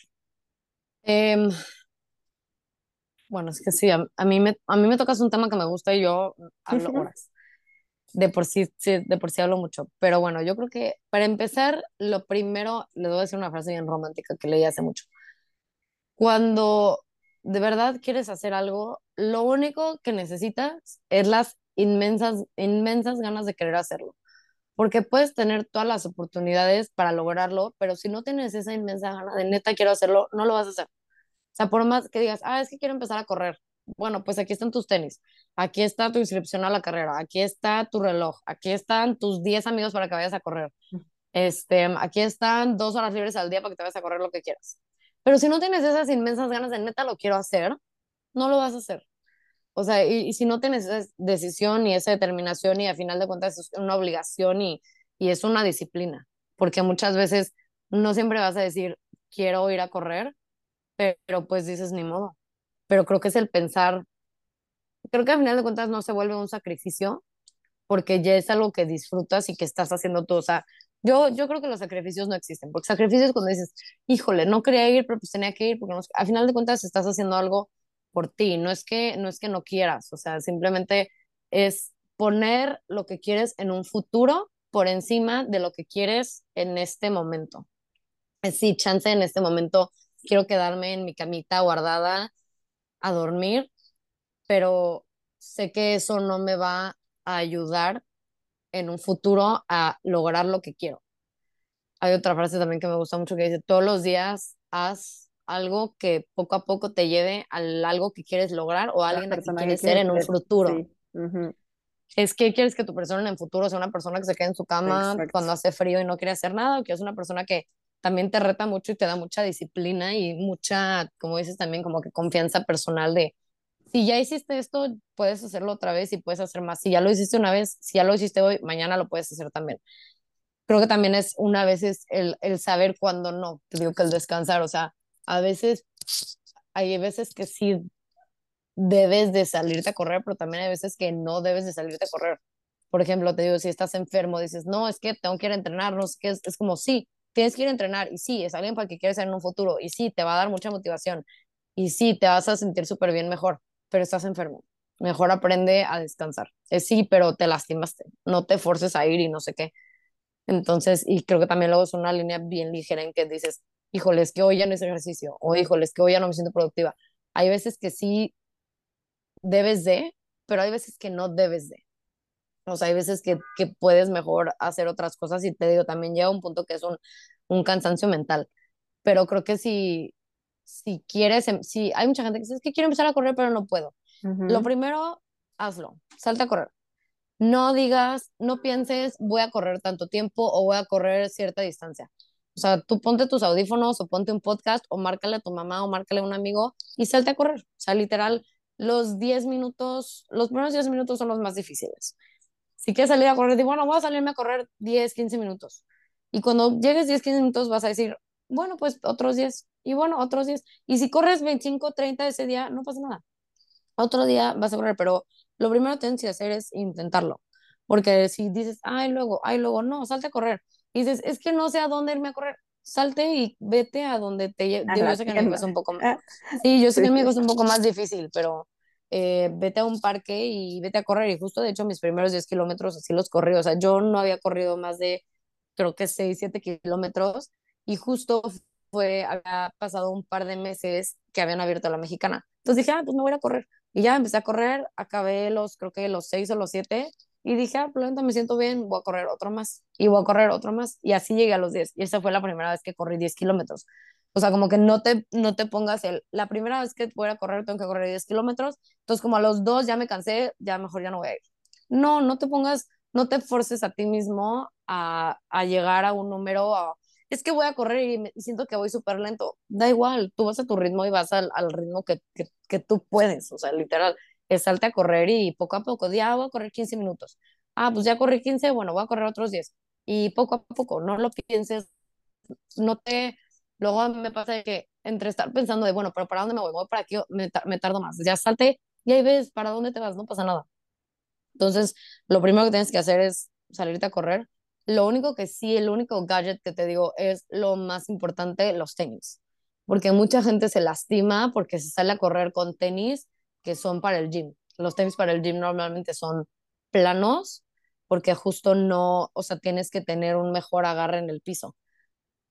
Em, bueno, es que sí, a, mí me, a mí me tocas un tema que me gusta y yo hablo horas. De por sí, sí, de por sí hablo mucho. Pero bueno, yo creo que para empezar, lo primero, le voy a decir una frase bien romántica que leí hace mucho. Cuando de verdad quieres hacer algo, lo único que necesitas es las inmensas, inmensas ganas de querer hacerlo porque puedes tener todas las oportunidades para lograrlo, pero si no tienes esa inmensa gana de neta quiero hacerlo, no lo vas a hacer. O sea, por más que digas, ah, es que quiero empezar a correr. Bueno, pues aquí están tus tenis, aquí está tu inscripción a la carrera, aquí está tu reloj, aquí están tus 10 amigos para que vayas a correr. Este, aquí están dos horas libres al día para que te vayas a correr lo que quieras. Pero si no tienes esas inmensas ganas de neta lo quiero hacer, no lo vas a hacer. O sea, y, si no tienes esa decisión y esa determinación y a final de cuentas es una obligación y, y es una disciplina, porque muchas veces no siempre vas a decir, quiero ir a correr, pero, pues dices, ni modo. Pero creo que es el pensar, creo que a final de cuentas no se vuelve un sacrificio, porque ya es algo que disfrutas y que estás haciendo tú. O sea, yo, yo creo que los sacrificios no existen, porque sacrificios cuando dices, híjole, no quería ir, pero pues tenía que ir, porque no, final de cuentas estás haciendo algo por ti, no es que no es que no quieras, o sea, simplemente es poner lo que quieres en un futuro por encima de lo que quieres en este momento. Sí, chance en este momento quiero quedarme en mi camita guardada a dormir, pero sé que eso no me va a ayudar en un futuro a lograr lo que quiero. Hay otra frase también que me gusta mucho que dice, todos los días haz algo que poco a poco te lleve al algo que quieres lograr o a alguien que quieres ser en un futuro. Es que quieres que tu persona en el futuro sea una persona que se quede en su cama cuando hace frío y no quiere hacer nada, o que es una persona que también te reta mucho y te da mucha disciplina y mucha, como dices también, como que confianza personal de, si ya hiciste esto, puedes hacerlo otra vez y puedes hacer más. Si ya lo hiciste una vez, si ya lo hiciste hoy, mañana lo puedes hacer también. Creo que también es una vez el, el saber cuándo no, te digo que el descansar, o sea, a veces hay veces que sí debes de salirte a correr, pero también hay veces que no debes de salirte a correr. Por ejemplo, te digo, si estás enfermo, dices, no, es que tengo que ir a entrenar, no sé qué, es, como, sí, tienes que ir a entrenar, y sí, es alguien para que quieres en un futuro, y sí, te va a dar mucha motivación, y sí, te vas a sentir súper bien mejor, pero estás enfermo. Mejor aprende a descansar. Es sí, pero te lastimaste. No te forces a ir y no sé qué. Entonces, y creo que también luego es una línea bien ligera en que dices, híjole, es que hoy ya no es ejercicio, o híjole, es que hoy ya no me siento productiva. Hay veces que sí debes de, pero hay veces que no debes de. O sea, hay veces que, que puedes mejor hacer otras cosas y te digo, también llega un punto que es un, un cansancio mental. Pero creo que si, si quieres, em, si hay mucha gente que dice, es que quiero empezar a correr, pero no puedo. Lo primero, hazlo, salta a correr. No digas, no pienses, voy a correr tanto tiempo o voy a correr cierta distancia. O sea, tú ponte tus audífonos o ponte un podcast o márcale a tu mamá o márcale a un amigo y salte a correr. O sea, literal, los 10 minutos, los primeros 10 minutos son los más difíciles. Si quieres salir a correr, digo, bueno, voy a salirme a correr 10, 15 minutos. Y cuando llegues 10, 15 minutos vas a decir, bueno, pues otros 10. Y bueno, otros 10. Y si corres 25, 30 ese día, no pasa nada. Otro día vas a correr, pero lo primero que tienes que hacer es intentarlo. Porque si dices, ay, luego, ay, luego, no, salte a correr. Y dices, es que no sé a dónde irme a correr. Salte y vete a donde te lleve. Yo sé que en es un poco más. Sí, yo sé que en es un poco más difícil, pero eh, vete a un parque y vete a correr. Y justo, de hecho, mis primeros 10 kilómetros así los corrí. O sea, yo no había corrido más de, creo que 6, 7 kilómetros. Y justo fue, había pasado un par de meses que habían abierto la mexicana. Entonces dije, ah, pues me voy a correr. Y ya empecé a correr, acabé los, creo que los 6 o los 7. Y dije, ah, pues me siento bien, voy a correr otro más. Y voy a correr otro más. Y así llegué a los 10. Y esa fue la primera vez que corrí 10 kilómetros. O sea, como que no te, no te pongas el, la primera vez que voy a correr, tengo que correr 10 kilómetros. Entonces, como a los dos ya me cansé, ya mejor ya no voy a ir. No, no te pongas, no te forces a ti mismo a, a llegar a un número, es que voy a correr y, siento que voy súper lento. Da igual, tú vas a tu ritmo y vas al, al ritmo que, que, tú puedes, o sea, literal, salte a correr y poco a poco, ya voy a correr 15 minutos. Ah, pues ya corrí 15, bueno, voy a correr otros 10. Y poco a poco, no lo pienses, no te... Luego me pasa que entre estar pensando de, bueno, pero ¿para dónde me voy? voy para aquí, me, me tardo más. Ya salte y ahí ves para dónde te vas, no pasa nada. Entonces, lo primero que tienes que hacer es salirte a correr lo único que sí, el único gadget que te digo es lo más importante, los tenis. Porque mucha gente se lastima porque se sale a correr con tenis que son para el gym. Los tenis para el gym normalmente son planos porque justo no, o sea, tienes que tener un mejor agarre en el piso.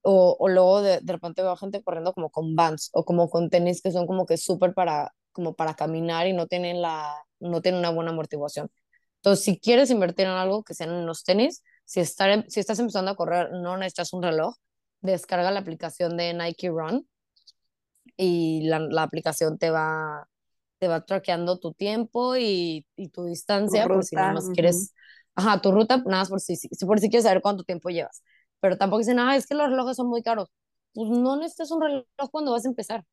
O, o luego de, de, repente veo gente corriendo como con Vans o como con tenis que son como que súper para, como para caminar y no tienen, la, no tienen una buena amortiguación. Entonces, si quieres invertir en algo que sean los tenis, si, estar, si estás empezando a correr, no necesitas un reloj, descarga la aplicación de Nike Run y la, la aplicación te va, te va traqueando tu tiempo y, y tu distancia, por si nada más quieres, ajá, tu ruta, nada más por si, si, por si quieres saber cuánto tiempo llevas. Pero tampoco dicen, ah, es que los relojes son muy caros. Pues no necesitas un reloj cuando vas a empezar.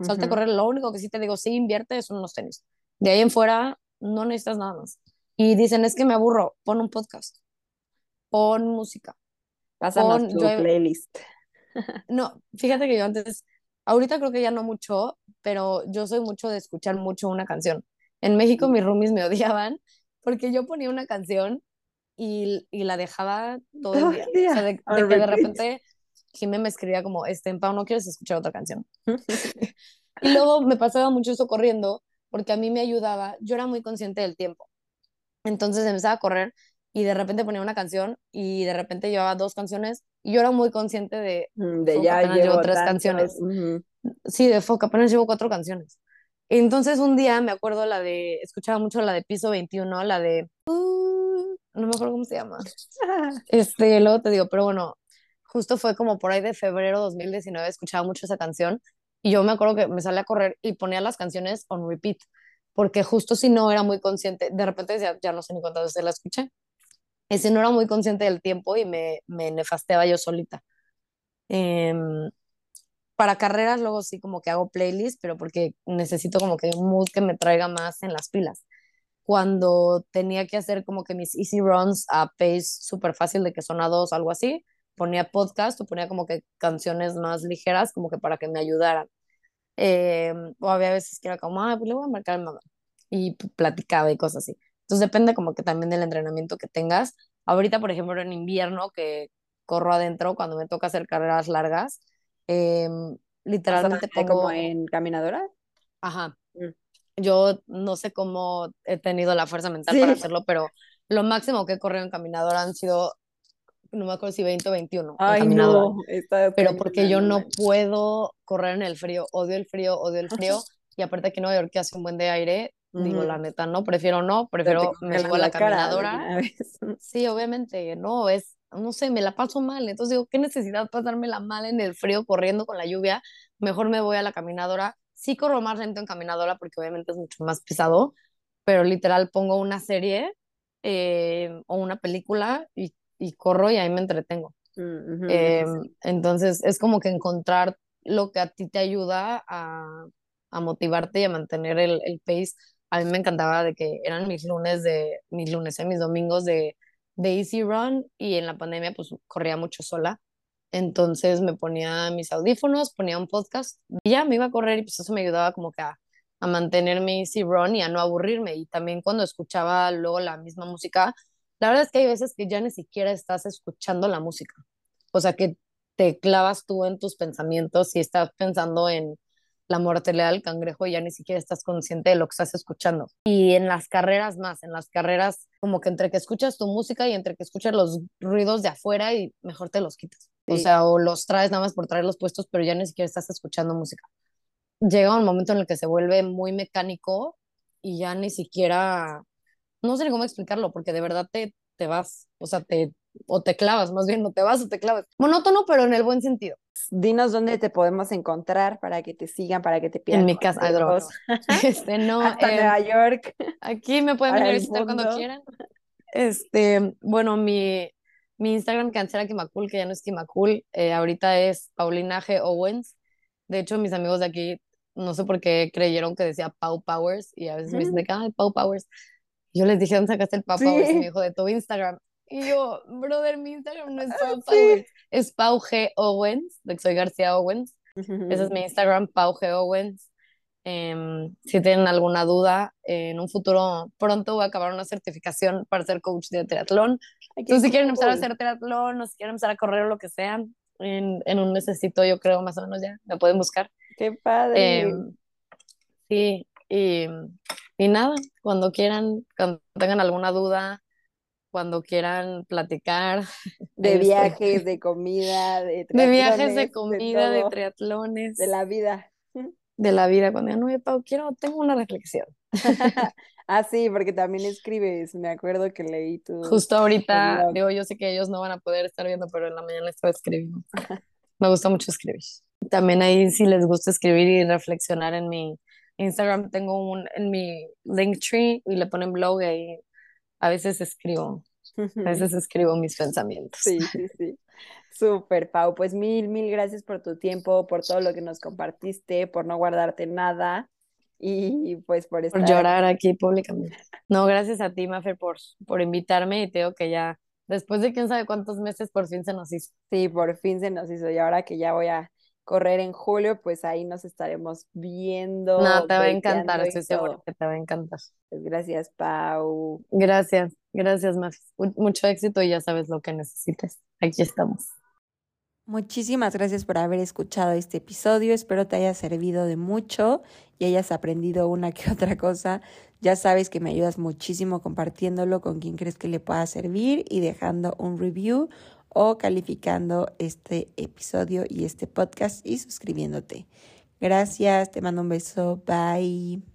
Salte a correr, lo único que sí te digo, sí invierte son los tenis. De ahí en fuera, no necesitas nada más. Y dicen, es que me aburro, pon un podcast pon música. Pásanos tu playlist. No, fíjate que yo antes, ahorita creo que ya no mucho, pero yo soy mucho de escuchar mucho una canción. En México mis roomies me odiaban porque yo ponía una canción y, y la dejaba todo el día. O sea, de, que de repente Jimé me escribía como, este, Pau, ¿no quieres escuchar otra canción? y luego me pasaba mucho eso corriendo porque a mí me ayudaba, yo era muy consciente del tiempo. Entonces empezaba a correr y de repente ponía una canción y de repente llevaba dos canciones y yo era muy consciente de, Mm, De ya llevo llevo tres tantos, canciones. ujú. Sí, de fuck, apenas llevo cuatro canciones. Entonces un día me acuerdo la de, escuchaba mucho la de Piso 21, la de, uh, no me acuerdo cómo se llama. Este, luego te digo, pero bueno, justo fue como por ahí de febrero 2019, escuchaba mucho esa canción y yo me acuerdo que me salía a correr y ponía las canciones on repeat, porque justo si no era muy consciente, de repente decía, ya no sé ni cuántas veces la escuché, si no era muy consciente del tiempo y me, me nefasteaba yo solita. Em, para carreras luego sí como que hago playlist, pero porque necesito como que un mood que me traiga más en las pilas. Cuando tenía que hacer como que mis easy runs a pace súper fácil de que son a dos, algo así, ponía podcast o ponía como que canciones más ligeras como que para que me ayudaran. Eh, o había veces que era como, ah, pues le voy a marcar a mamá. Y platicaba y cosas así. Entonces depende como que también del entrenamiento que tengas. Ahorita, por ejemplo, en invierno que corro adentro, cuando me toca hacer carreras largas, eh, literalmente ¿como pongo, en caminadora? ajá, Mm. yo no sé cómo he tenido la fuerza mental para Sí. hacerlo, pero lo máximo que he corrido en caminadora han sido, no me acuerdo si 20 o 21 en Ay, caminadora no, está pero porque yo no puedo correr en el frío, odio el frío, odio el frío, y aparte aquí en Nueva York que hace un buen de aire, digo, la neta, no, prefiero no, prefiero, me subo a la caminadora, sí, obviamente, no, es, no sé, me la paso mal, entonces digo, ¿qué necesidad pasármela mal en el frío corriendo con la lluvia? Mejor me voy a la caminadora, sí corro más lento en caminadora porque obviamente es mucho más pesado, pero literal pongo una serie eh, o una película y, y corro y ahí me entretengo. Mm, Eh, sí. entonces es como que encontrar lo que a ti te ayuda a, a motivarte y a mantener el, el pace. A mí me encantaba de que eran mis lunes de, mis lunes, eh, mis domingos de, de Easy Run y en la pandemia pues corría mucho sola. Entonces me ponía mis audífonos, ponía un podcast y ya me iba a correr y pues eso me ayudaba como que a, a mantener mi Easy Run y a no aburrirme. Y también cuando escuchaba luego la misma música, la verdad es que hay veces que ya ni siquiera estás escuchando la música. O sea, que te clavas tú en tus pensamientos y estás pensando en la mortalidad del cangrejo y ya ni siquiera estás consciente de lo que estás escuchando. Y en las carreras más, en las carreras como que entre que escuchas tu música y entre que escuchas los ruidos de afuera y mejor te los quitas. O sea, o los traes nada más por traerlos puestos, pero ya ni siquiera estás escuchando música. Llega un momento en el que se vuelve muy mecánico y ya ni siquiera, no sé cómo explicarlo, porque de verdad te, te vas, o sea, te, o te clavas, más bien, no te vas o te clavas. Monótono, pero en el buen sentido. Dinos dónde te podemos encontrar para que te sigan, para que te pidan En mi casa. Este, no, Hasta em, Nueva York, Aquí me pueden venir a visitar cuando quieran. Este, bueno, mi, mi Instagram que antes era Kimakul, que ya no es Kimakul, eh, ahorita es Paulina G. Owens. De hecho, mis amigos de aquí, no sé por qué creyeron que decía Pau Powers y a veces me dicen de que, ay, Pau Powers. Yo les dije, ¿dónde sacaste el Pau Powers? Y me dijo, de tu Instagram. Y yo, brother, mi Instagram no es Pau sí. Powers, es Pau G. Owens, de que soy García Owens. Ese es mi Instagram, Pau G. Owens. Em, si tienen alguna duda, en un futuro pronto voy a acabar una certificación para ser coach de triatlón. Entonces, si quieren empezar a hacer triatlón o si quieren empezar a correr o lo que sea, en, en un mesecito yo creo más o menos ya, me pueden buscar. Qué padre. Em, sí, y, y nada, cuando quieran, cuando tengan alguna duda, cuando quieran platicar, De estoy. viajes, de comida, de De viajes, de de comida, de todo, de triatlones, la vida. de la vida. Cuando digan, no, Pau, quiero, tengo una reflexión. Ah, sí, porque también escribes. Me acuerdo que leí tu, Justo ahorita, digo, yo sé que ellos no van a poder estar viendo, pero en la mañana estaba escribiendo. Me gusta mucho escribir. También ahí, si les gusta escribir y reflexionar en mi Instagram, tengo un, en mi Linktree y le ponen blog y ahí a veces escribo, a veces escribo mis pensamientos. Sí, sí, sí. Súper, Pau. Pues mil, mil gracias por tu tiempo, por todo lo que nos compartiste, por no guardarte nada y pues por Por estar llorar aquí. aquí públicamente. No, gracias a ti, Mafer, por, por invitarme y te digo que ya, después de quién sabe cuántos meses, por fin se nos hizo. Sí, por fin se nos hizo. Y ahora que ya voy a correr en julio, pues ahí nos estaremos viendo. No, te va a encantar, estoy segura que te va a encantar. Pues gracias, Pau. Gracias, gracias, Mafis. Mucho éxito y ya sabes lo que necesites. Aquí estamos. Muchísimas gracias por haber escuchado este episodio. Espero te haya servido de mucho y hayas aprendido una que otra cosa. Ya sabes que me ayudas muchísimo compartiéndolo con quien crees que le pueda servir y dejando un review o calificando este episodio y este podcast y suscribiéndote. Gracias, te mando un beso, bye.